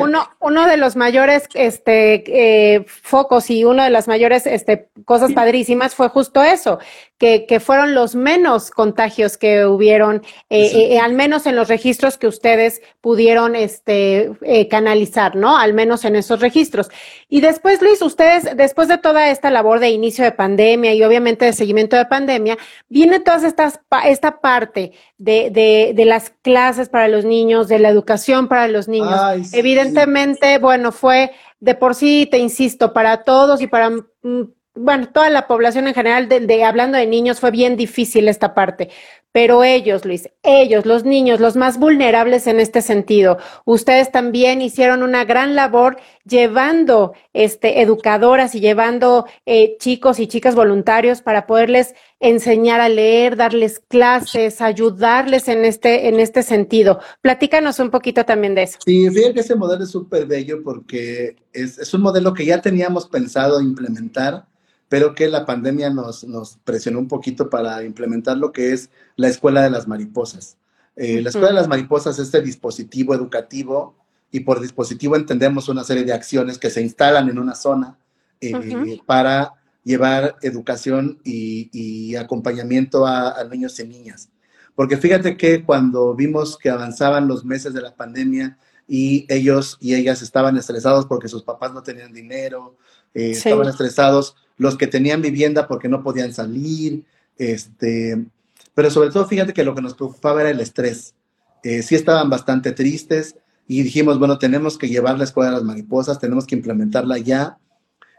uno, uno de los mayores este, eh, focos y una de las mayores este, cosas padrísimas fue justo eso, que, que, fueron los menos contagios que hubieron, eh, eh, al menos en los registros que ustedes pudieron este, canalizar, ¿no? Al menos en esos registros. Y después, Luis, ustedes, después de toda esta labor de inicio de pandemia y obviamente de seguimiento de pandemia, viene toda esta parte de, de, de las clases para los niños de la educación para los niños. Evidentemente, bueno, fue de por sí, te insisto, para todos y para, mm, bueno, toda la población en general, de, hablando de niños, fue bien difícil esta parte. Pero ellos, Luis, ellos, los niños, los más vulnerables en este sentido, ustedes también hicieron una gran labor llevando este, educadoras y llevando eh, chicos y chicas voluntarios para poderles enseñar a leer, darles clases, ayudarles en este, en este sentido. Platícanos un poquito también de eso. Sí, fíjate que ese modelo es súper bello porque es un modelo que ya teníamos pensado implementar pero que la pandemia nos, nos presionó un poquito para implementar lo que es la Escuela de las Mariposas. Eh, la Escuela de las Mariposas es este dispositivo educativo y por dispositivo entendemos una serie de acciones que se instalan en una zona eh, para llevar educación y, acompañamiento a, a, niños y niñas. Porque fíjate que cuando vimos que avanzaban los meses de la pandemia y ellos y ellas estaban estresados porque sus papás no tenían dinero, eh, estaban estresados, los que tenían vivienda porque no podían salir, este, pero sobre todo fíjate que lo que nos preocupaba era el estrés. Eh, sí estaban bastante tristes y dijimos, bueno, tenemos que llevar la escuela de las mariposas, tenemos que implementarla ya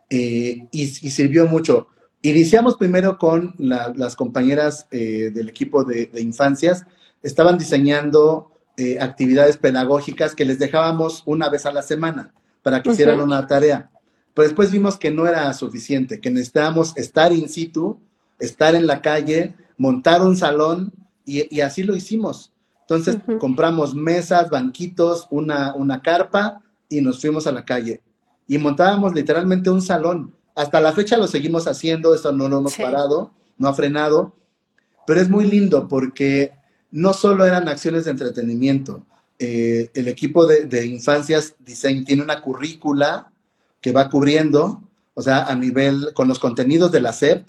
eh, y, sirvió mucho. Iniciamos primero con las compañeras del equipo de, infancias, estaban diseñando actividades pedagógicas que les dejábamos una vez a la semana para que hicieran una tarea. Pero después vimos que no era suficiente, que necesitábamos estar in situ, estar en la calle, montar un salón y, así lo hicimos. Entonces compramos mesas, banquitos, una, una carpa y nos fuimos a la calle. Y montábamos literalmente un salón. Hasta la fecha lo seguimos haciendo, esto no lo hemos parado, no ha frenado, pero es muy lindo porque no solo eran acciones de entretenimiento. Eh, el equipo de, de infancias Design tiene una currícula que va cubriendo, o sea, a nivel con los contenidos de la SEP.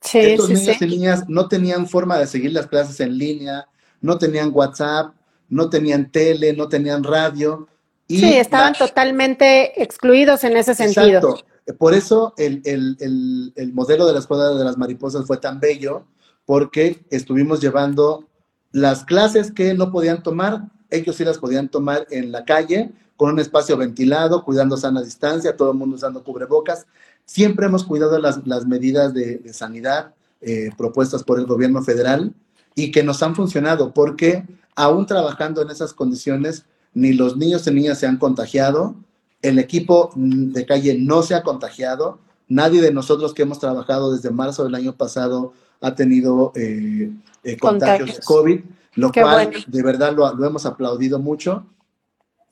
Sí, Estos niños y niñas no tenían forma de seguir las clases en línea, no tenían WhatsApp, no tenían tele, no tenían radio. Y sí, estaban totalmente excluidos en ese sentido. Exacto. Por eso el, el modelo de la escuela de las mariposas fue tan bello, porque estuvimos llevando las clases que no podían tomar, ellos sí las podían tomar en la calle, con un espacio ventilado, cuidando sana distancia, todo el mundo usando cubrebocas. Siempre hemos cuidado las, las medidas de, sanidad eh, propuestas por el gobierno federal y que nos han funcionado porque aún trabajando en esas condiciones, ni los niños y niñas se han contagiado, el equipo de calle no se ha contagiado, nadie de nosotros que hemos trabajado desde marzo del año pasado ha tenido eh, eh, contagios de COVID, lo cual de verdad lo, lo hemos aplaudido mucho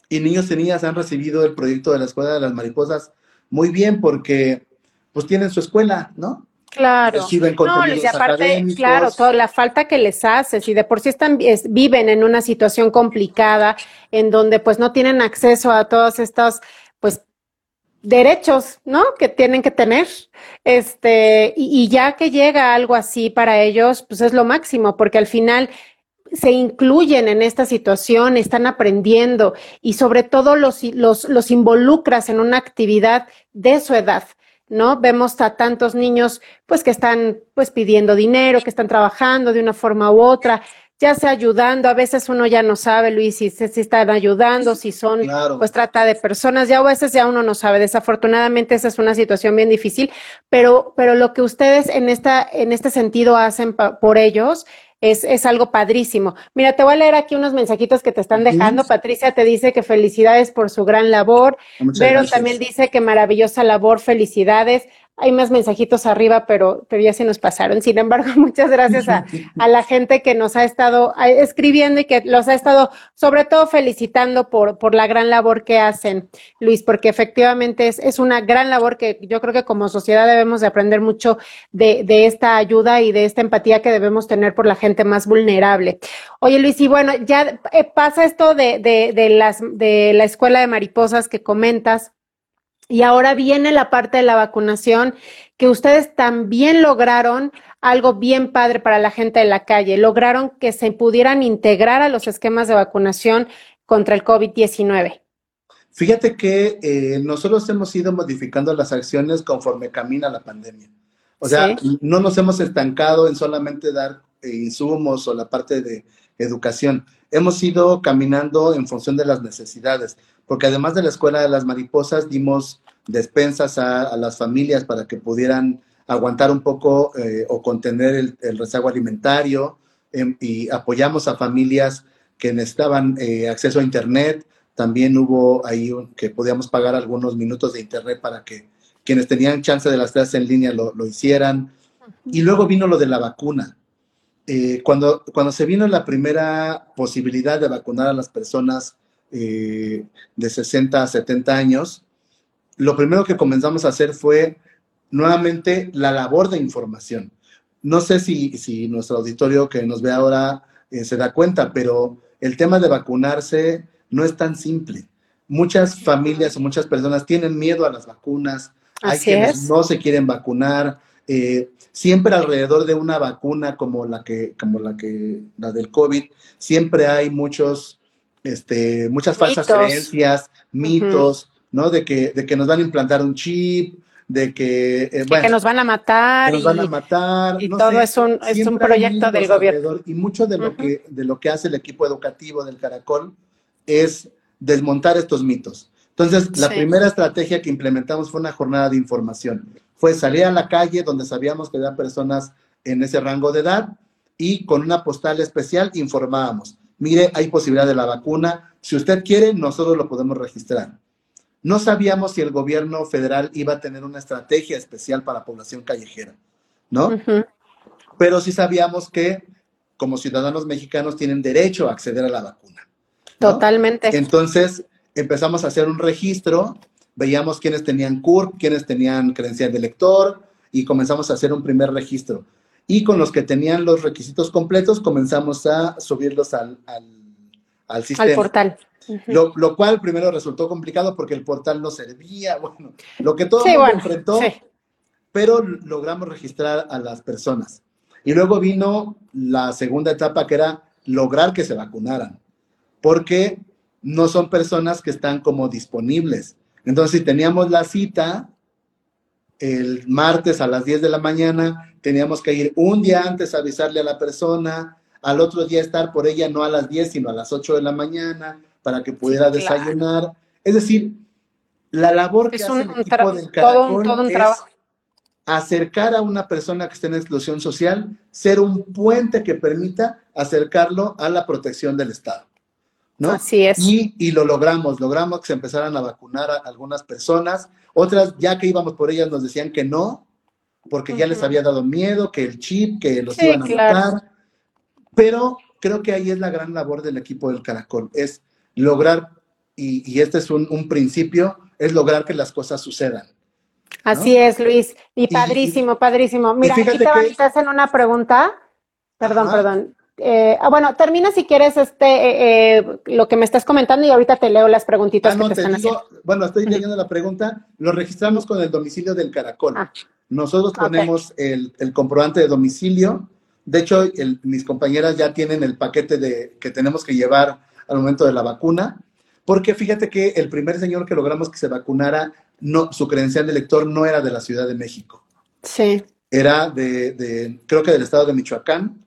y niños y niñas han recibido el proyecto de la Escuela de las Mariposas muy bien porque pues tienen su escuela, ¿no? Claro. no, y aparte, claro, toda la falta que les haces y de por sí están viven en una situación complicada en donde pues no tienen acceso a todos estos pues derechos, ¿no? Que tienen que tener. Este, y, y ya que llega algo así para ellos, pues es lo máximo, porque al final se incluyen en esta situación, están aprendiendo y sobre todo los, los, los involucras en una actividad de su edad. ¿no? Vemos a tantos niños pues que están pues pidiendo dinero, que están trabajando de una forma u otra, ya sea ayudando, a veces uno ya no sabe, Luis, si, si están ayudando, si son pues trata de personas, ya a veces ya uno no sabe, desafortunadamente esa es una situación bien difícil, pero, pero lo que ustedes en, esta, en este sentido hacen por ellos es, es, algo padrísimo. Mira, te voy a leer aquí unos mensajitos que te están dejando. Patricia te dice que felicidades por su gran labor. Pero también dice que maravillosa labor, felicidades. Hay más mensajitos arriba, pero, pero ya se nos pasaron. Sin embargo, muchas gracias a, la gente que nos ha estado escribiendo y que los ha estado, sobre todo, felicitando por, por la gran labor que hacen, Luis, porque efectivamente es, es una gran labor que yo creo que como sociedad debemos de aprender mucho de, de esta ayuda y de esta empatía que debemos tener por la gente más vulnerable. Oye, Luis, y bueno, ya eh, pasa esto de, de, de, las, de la escuela de mariposas que comentas. Y ahora viene la parte de la vacunación, que ustedes también lograron algo bien padre para la gente de la calle. Lograron que se pudieran integrar a los esquemas de vacunación contra el COVID-19. Fíjate que eh, nosotros hemos ido modificando las acciones conforme camina la pandemia. O sea, no nos hemos estancado en solamente dar eh, insumos o la parte de educación. Hemos ido caminando en función de las necesidades porque además de la Escuela de las Mariposas dimos despensas a, las familias para que pudieran aguantar un poco eh, o contener el, rezago alimentario em, y apoyamos a familias que necesitaban eh, acceso a Internet. También hubo ahí que podíamos pagar algunos minutos de Internet para que quienes tenían chance de las clases en línea lo, hicieran. Y luego vino lo de la vacuna. Eh, cuando, cuando se vino la primera posibilidad de vacunar a las personas eh, de 60 a 70 años, lo primero que comenzamos a hacer fue nuevamente la labor de información. No sé si, si nuestro auditorio que nos ve ahora eh, se da cuenta, pero el tema de vacunarse no es tan simple. Muchas familias o muchas personas tienen miedo a las vacunas, hay quienes no se quieren vacunar. Eh, siempre alrededor de una vacuna como la que, como la que, la del COVID, siempre hay muchos este, muchas falsas creencias, mitos, ¿no? De que, de que nos van a implantar un chip, de que, eh, que nos van a matar. nos van a matar. Y todo es un, es un proyecto del gobierno. Y mucho de lo, que, de lo que hace el equipo educativo del Caracol es desmontar estos mitos. Entonces, la primera estrategia que implementamos fue una jornada de información. Fue salir a la calle donde sabíamos que había personas en ese rango de edad y con una postal especial informábamos mire, hay posibilidad de la vacuna, si usted quiere, nosotros lo podemos registrar. No sabíamos si el gobierno federal iba a tener una estrategia especial para población callejera, ¿no? Pero sí sabíamos que como ciudadanos mexicanos tienen derecho a acceder a la vacuna. Totalmente. Entonces empezamos a hacer un registro, veíamos quiénes tenían CURP, quiénes tenían credencial de lector y comenzamos a hacer un primer registro y con los que tenían los requisitos completos comenzamos a subirlos al, al, sistema. Al portal. lo, cual primero resultó complicado porque el portal no servía, bueno, lo que todo el mundo enfrentó, pero logramos registrar a las personas. Y luego vino la segunda etapa que era lograr que se vacunaran, porque no son personas que están como disponibles. Entonces, si teníamos la cita el martes a las 10 de la mañana, teníamos que ir un día antes a avisarle a la persona, al otro día estar por ella no a las 10, sino a las 8 de la mañana para que pudiera desayunar. Es decir, la labor que hace el equipo del es acercar a una persona que está en exclusión social, ser un puente que permita acercarlo a la protección del Estado. ¿No? Así es. Y, y, lo logramos, logramos que se empezaran a vacunar a algunas personas, otras ya que íbamos por ellas nos decían que no, porque ya les había dado miedo, que el chip, que los iban a matar. Pero creo que ahí es la gran labor del equipo del Caracol, es lograr y, este es un, principio, es lograr que las cosas sucedan. Así es, Luis. Y padrísimo, padrísimo. Mira, aquí te, que... hacen una pregunta. Perdón, perdón. Eh, ah, bueno, termina si quieres este eh, eh, lo que me estás comentando y ahorita te leo las preguntitas ah, que te, están haciendo. Bueno, estoy leyendo la pregunta. Lo registramos con el domicilio del caracol. Ah. Nosotros ponemos el, comprobante de domicilio. De hecho, mis compañeras ya tienen el paquete de, que tenemos que llevar al momento de la vacuna, porque fíjate que el primer señor que logramos que se vacunara, no, su credencial de elector no era de la Ciudad de México. Sí. Era de, de creo que del estado de Michoacán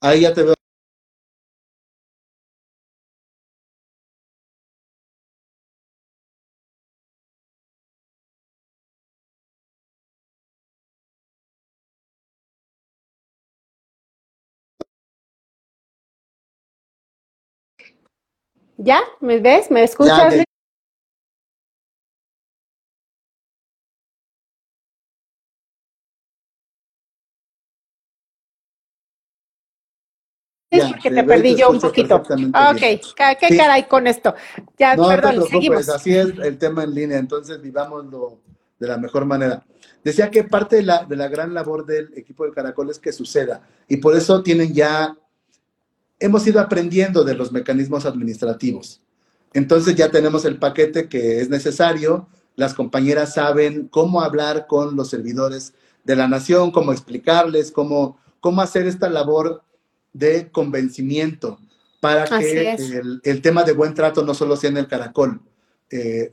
Ahí ya te veo. ¿Ya? ¿Me ves? ¿Me escuchas? Porque te perdí yo un poquito. Ok, ¿qué caray con esto? Ya, perdón, seguimos. Así es el tema en línea, entonces vivámoslo de la mejor manera. Decía que parte de la, de la gran labor del equipo de Caracol es que suceda, y por eso tienen ya, hemos ido aprendiendo de los mecanismos administrativos. Entonces ya tenemos el paquete que es necesario, las compañeras saben cómo hablar con los servidores de la nación, cómo explicarles, cómo, cómo hacer esta labor de convencimiento para que el, tema de buen trato no solo sea en el caracol. Eh,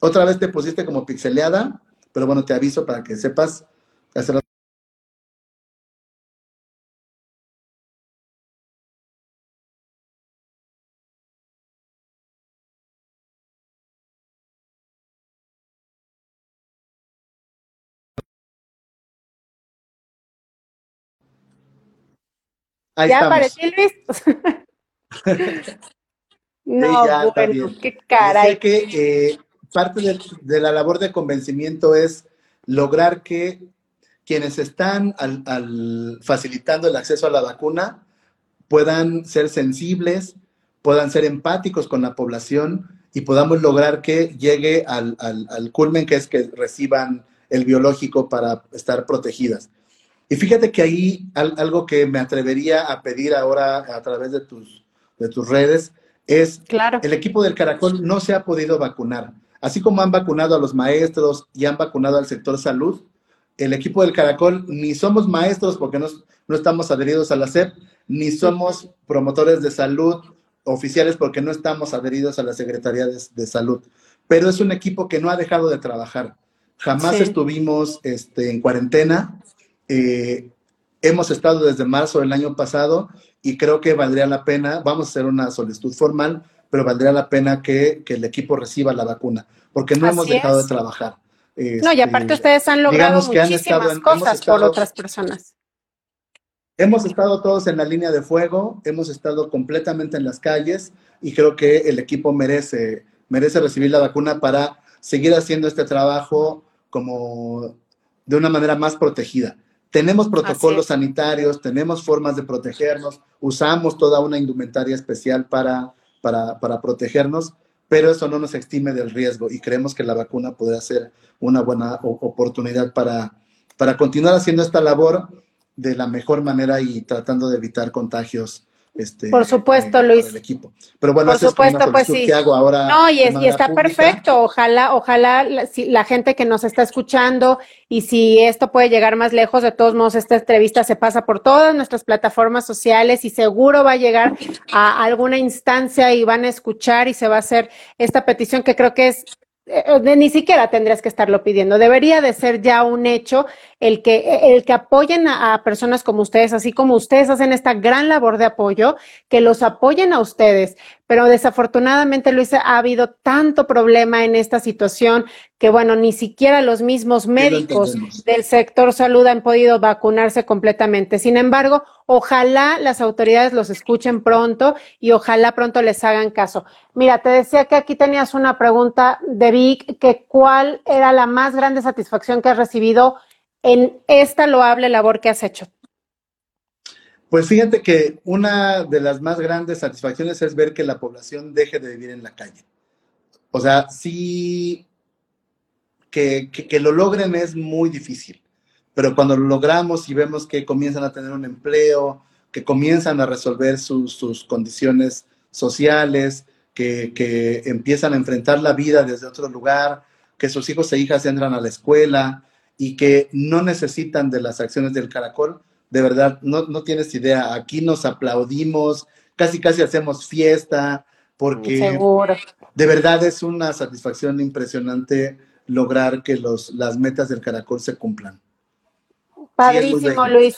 otra vez te pusiste como pixeleada, pero bueno, te aviso para que sepas hacer ¿Ya aparecí, Luis? no, bueno, qué caray. que eh, parte de, la labor de convencimiento es lograr que quienes están al, facilitando el acceso a la vacuna puedan ser sensibles, puedan ser empáticos con la población y podamos lograr que llegue al, al culmen que es que reciban el biológico para estar protegidas. Y fíjate que ahí algo que me atrevería a pedir ahora a través de tus, de tus redes es, claro. el equipo del Caracol no se ha podido vacunar. Así como han vacunado a los maestros y han vacunado al sector salud, el equipo del Caracol ni somos maestros porque no, no estamos adheridos a la SEP, ni somos promotores de salud oficiales porque no estamos adheridos a la Secretaría de, Salud. Pero es un equipo que no ha dejado de trabajar. Jamás estuvimos este, en cuarentena, eh, hemos estado desde marzo del año pasado y creo que valdría la pena, vamos a hacer una solicitud formal, pero valdría la pena que, el equipo reciba la vacuna, porque no hemos dejado de trabajar. no, y aparte este, ustedes han logrado muchísimas cosas por otras personas. Hemos estado todos en la línea de fuego, hemos estado completamente en las calles y creo que el equipo merece, merece recibir la vacuna para seguir haciendo este trabajo como de una manera más protegida. Tenemos protocolos sanitarios, tenemos formas de protegernos, usamos toda una indumentaria especial para, para, protegernos, pero eso no nos exime del riesgo y creemos que la vacuna podría ser una buena oportunidad para, para continuar haciendo esta labor de la mejor manera y tratando de evitar contagios este, por supuesto, Luis. equipo. Pero bueno, por supuesto, pues sí. ahora. No, y, está perfecto. Ojalá, ojalá la, la, gente que nos está escuchando y si esto puede llegar más lejos, de todos modos, esta entrevista se pasa por todas nuestras plataformas sociales y seguro va a llegar a alguna instancia y van a escuchar y se va a hacer esta petición que creo que es eh, ni siquiera tendrías que estarlo pidiendo. Debería de ser ya un hecho el que, el que apoyen a, personas como ustedes, así como ustedes hacen esta gran labor de apoyo, que los apoyen a ustedes. pero desafortunadamente, Luis, ha habido tanto problema en esta situación que, bueno, ni siquiera los mismos médicos del sector salud han podido vacunarse completamente. Sin embargo, ojalá las autoridades los escuchen pronto y ojalá pronto les hagan caso. Mira, te decía que aquí tenías una pregunta de Vic, que cuál era la más grande satisfacción que has recibido en esta loable labor que has hecho. Pues fíjate que una de las más grandes satisfacciones es ver que la población deje de vivir en la calle. O sea, sí, que, lo logren es muy difícil, pero cuando lo logramos y vemos que comienzan a tener un empleo, que comienzan a resolver sus, condiciones sociales, que, que, empiezan a enfrentar la vida desde otro lugar, que sus hijos e hijas entran a la escuela y que no necesitan de las acciones del caracol, de verdad, no, no tienes idea, aquí nos aplaudimos, casi casi hacemos fiesta, porque de verdad es una satisfacción impresionante lograr que los, las metas del caracol se cumplan. Padrísimo, Luis.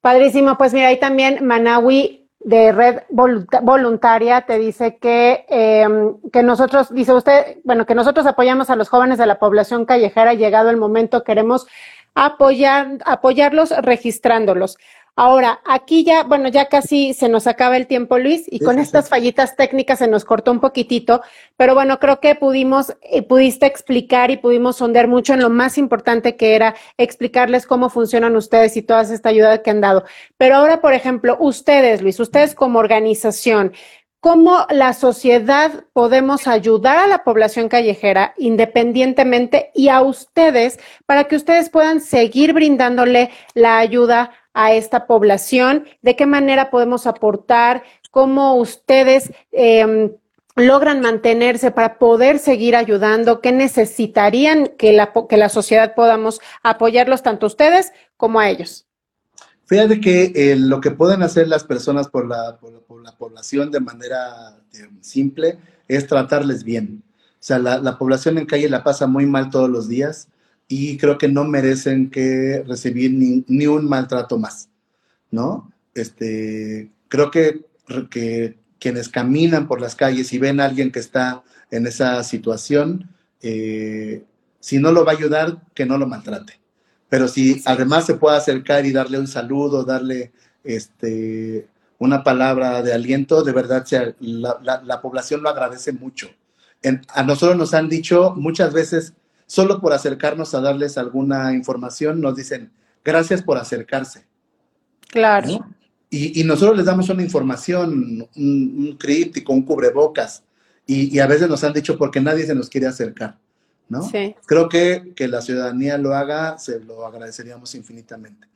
Padrísimo. Pues mira, ahí también Manawi de Red Voluntaria te dice que, em, que nosotros, dice usted, bueno, que nosotros apoyamos a los jóvenes de la población callejera, llegado el momento, queremos apoyar, apoyarlos registrándolos. Ahora, aquí ya, bueno, ya casi se nos acaba el tiempo, Luis, y con estas fallitas técnicas se nos cortó un poquitito, pero bueno, creo que pudimos, eh, pudiste explicar y pudimos sondear mucho en lo más importante que era explicarles cómo funcionan ustedes y toda esta ayuda que han dado. Pero ahora, por ejemplo, ustedes, Luis, ustedes como organización, cómo la sociedad podemos ayudar a la población callejera independientemente y a ustedes para que ustedes puedan seguir brindándole la ayuda a esta población, de qué manera podemos aportar, cómo ustedes em, logran mantenerse para poder seguir ayudando, qué necesitarían que la, que la sociedad podamos apoyarlos tanto ustedes como a ellos. Fíjate que eh, lo que pueden hacer las personas por la, población de manera eh, simple es tratarles bien. O sea, la, población en calle la pasa muy mal todos los días y creo que no merecen que recibir ni, un maltrato más, ¿no? Este, creo que, que, quienes caminan por las calles y ven a alguien que está en esa situación, eh, si no lo va a ayudar, que no lo maltrate. Pero si además se puede acercar y darle un saludo, darle este, una palabra de aliento, de verdad la, población lo agradece mucho. a nosotros nos han dicho muchas veces, solo por acercarnos a darles alguna información, nos dicen, gracias por acercarse. Claro. Y, nosotros les damos una información, un, crítico, un cubrebocas, y, y, a veces nos han dicho porque nadie se nos quiere acercar. ¿no? Creo que que la ciudadanía lo haga, se lo agradeceríamos infinitamente.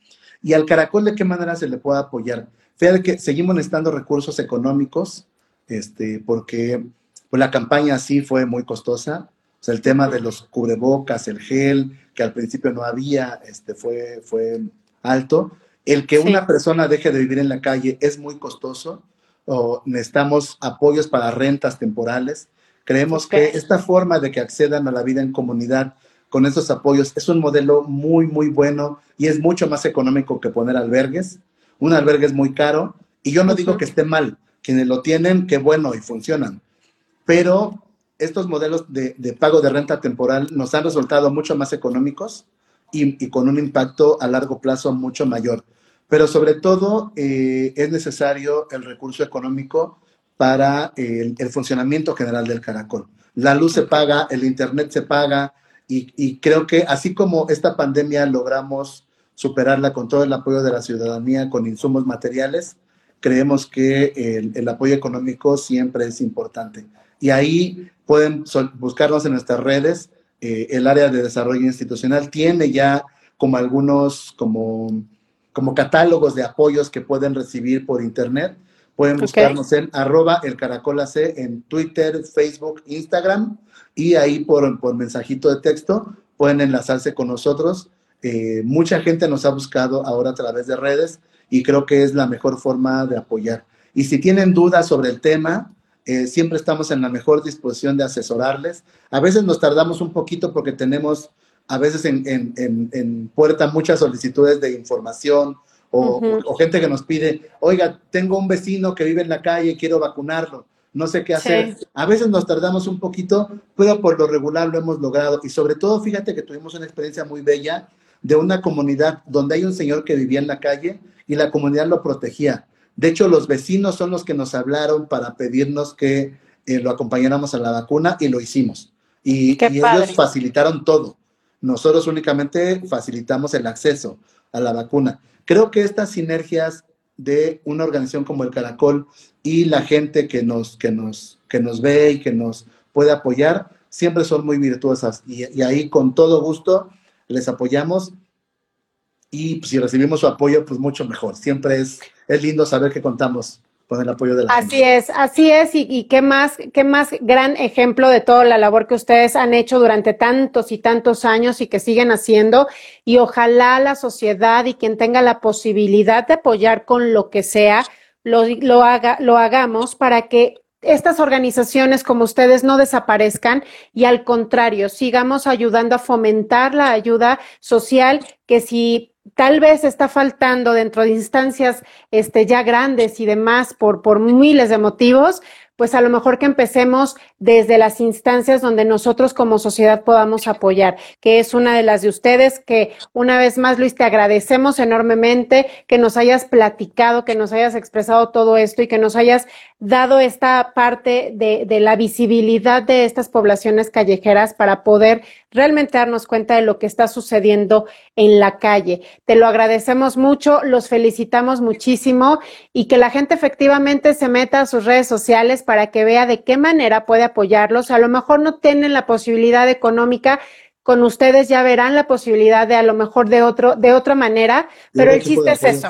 ¿Y al caracol de qué manera se le puede apoyar? Fíjate que seguimos necesitando recursos económicos, este, porque pues, la campaña sí fue muy costosa. O sea, el tema de los cubrebocas, el gel, que al principio no había, este, fue, fue alto. El que una persona deje de vivir en la calle es muy costoso. O necesitamos apoyos para rentas temporales. Creemos que esta forma de que accedan a la vida en comunidad con esos apoyos es un modelo muy, muy bueno y es mucho más económico que poner albergues. Un albergue es muy caro y yo no digo que esté mal. Quienes lo tienen, qué bueno y funcionan. Pero estos modelos de, pago de renta temporal nos han resultado mucho más económicos y, con un impacto a largo plazo mucho mayor. Pero sobre todo eh, es necesario el recurso económico para el, funcionamiento general del caracol. La luz se paga, el internet se paga y, creo que así como esta pandemia logramos superarla con todo el apoyo de la ciudadanía con insumos materiales, creemos que el, apoyo económico siempre es importante. Y ahí pueden buscarnos en nuestras redes. Eh, el área de desarrollo institucional tiene ya como algunos, como, como catálogos de apoyos que pueden recibir por internet Pueden buscarnos en arroba el caracol AC en Twitter, Facebook, Instagram y ahí por, por mensajito de texto pueden enlazarse con nosotros. Eh, mucha gente nos ha buscado ahora a través de redes y creo que es la mejor forma de apoyar. Y si tienen dudas sobre el tema, eh, siempre estamos en la mejor disposición de asesorarles. A veces nos tardamos un poquito porque tenemos a veces en, en, en puerta muchas solicitudes de información o, gente que nos pide, oiga, tengo un vecino que vive en la calle, quiero vacunarlo. no sé qué hacer. A veces nos tardamos un poquito, pero por lo regular lo hemos logrado. Y sobre todo, fíjate que tuvimos una experiencia muy bella de una comunidad donde hay un señor que vivía en la calle y la comunidad lo protegía. De hecho, los vecinos son los que nos hablaron para pedirnos que eh, lo acompañáramos a la vacuna y lo hicimos. Y, y ellos facilitaron todo. Nosotros únicamente facilitamos el acceso a la vacuna. Creo que estas sinergias de una organización como el Caracol y la gente que nos, que nos, que nos ve y que nos puede apoyar, siempre son muy virtuosas. Y, ahí con todo gusto les apoyamos. Y si recibimos su apoyo, pues mucho mejor. Siempre es, es lindo saber que contamos con el apoyo de la así es, así es, y, y, qué más, qué más gran ejemplo de toda la labor que ustedes han hecho durante tantos y tantos años y que siguen haciendo, y ojalá la sociedad y quien tenga la posibilidad de apoyar con lo que sea, lo, lo haga, lo hagamos para que estas organizaciones como ustedes no desaparezcan y al contrario, sigamos ayudando a fomentar la ayuda social que si tal vez está faltando dentro de instancias este, ya grandes y demás por, por miles de motivos, pues a lo mejor que empecemos desde las instancias donde nosotros como sociedad podamos apoyar, que es una de las de ustedes, que una vez más, Luis, te agradecemos enormemente que nos hayas platicado, que nos hayas expresado todo esto y que nos hayas dado esta parte de, de la visibilidad de estas poblaciones callejeras para poder realmente darnos cuenta de lo que está sucediendo en la calle. Te lo agradecemos mucho, los felicitamos muchísimo y que la gente efectivamente se meta a sus redes sociales para que vea de qué manera puede apoyarlos. A lo mejor no tienen la posibilidad económica, con ustedes ya verán la posibilidad de a lo mejor de otro, de otra manera, pero el chiste es eso.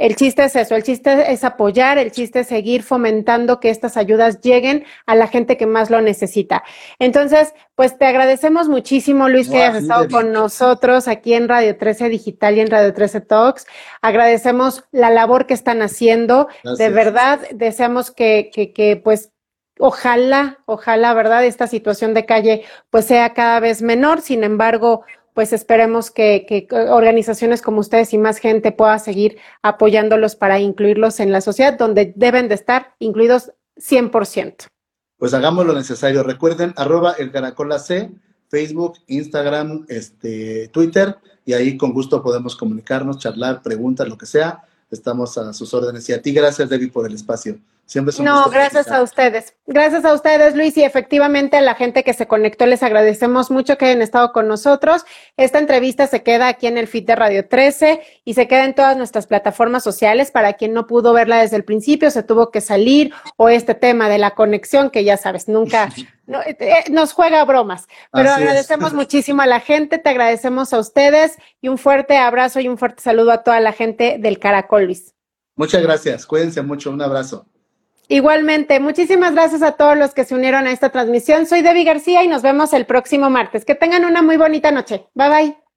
El chiste es eso, el chiste es apoyar, el chiste es seguir fomentando que estas ayudas lleguen a la gente que más lo necesita. Entonces, pues te agradecemos muchísimo, Luis, que hayas estado con nosotros aquí en Radio 13 Digital y en Radio 13 Talks. Agradecemos la labor que están haciendo. De verdad, deseamos que, que, que, pues, ojalá, ojalá, ¿verdad? Esta situación de calle, pues, sea cada vez menor. Sin embargo, pues esperemos que, organizaciones como ustedes y más gente pueda seguir apoyándolos para incluirlos en la sociedad donde deben de estar incluidos 100%. Pues hagamos lo necesario. Recuerden, arroba el caracol C, Facebook, Instagram, este, Twitter, y ahí con gusto podemos comunicarnos, charlar, preguntas, lo que sea. Estamos a sus órdenes. Y a ti, gracias, Debbie, por el espacio. Siempre No, gracias a ustedes. Gracias a ustedes, Luis, y efectivamente a la gente que se conectó les agradecemos mucho que hayan estado con nosotros. Esta entrevista se queda aquí en el feed de Radio 13 y se queda en todas nuestras plataformas sociales. Para quien no pudo verla desde el principio, se tuvo que salir, o este tema de la conexión, que ya sabes, nunca eh, eh, nos juega bromas. Pero agradecemos muchísimo a la gente, te agradecemos a ustedes y un fuerte abrazo y un fuerte saludo a toda la gente del Caracol, Luis. Muchas gracias, cuídense mucho, un abrazo. Igualmente, muchísimas gracias a todos los que se unieron a esta transmisión. Soy Debbie García y nos vemos el próximo martes. Que tengan una muy bonita noche. Bye bye.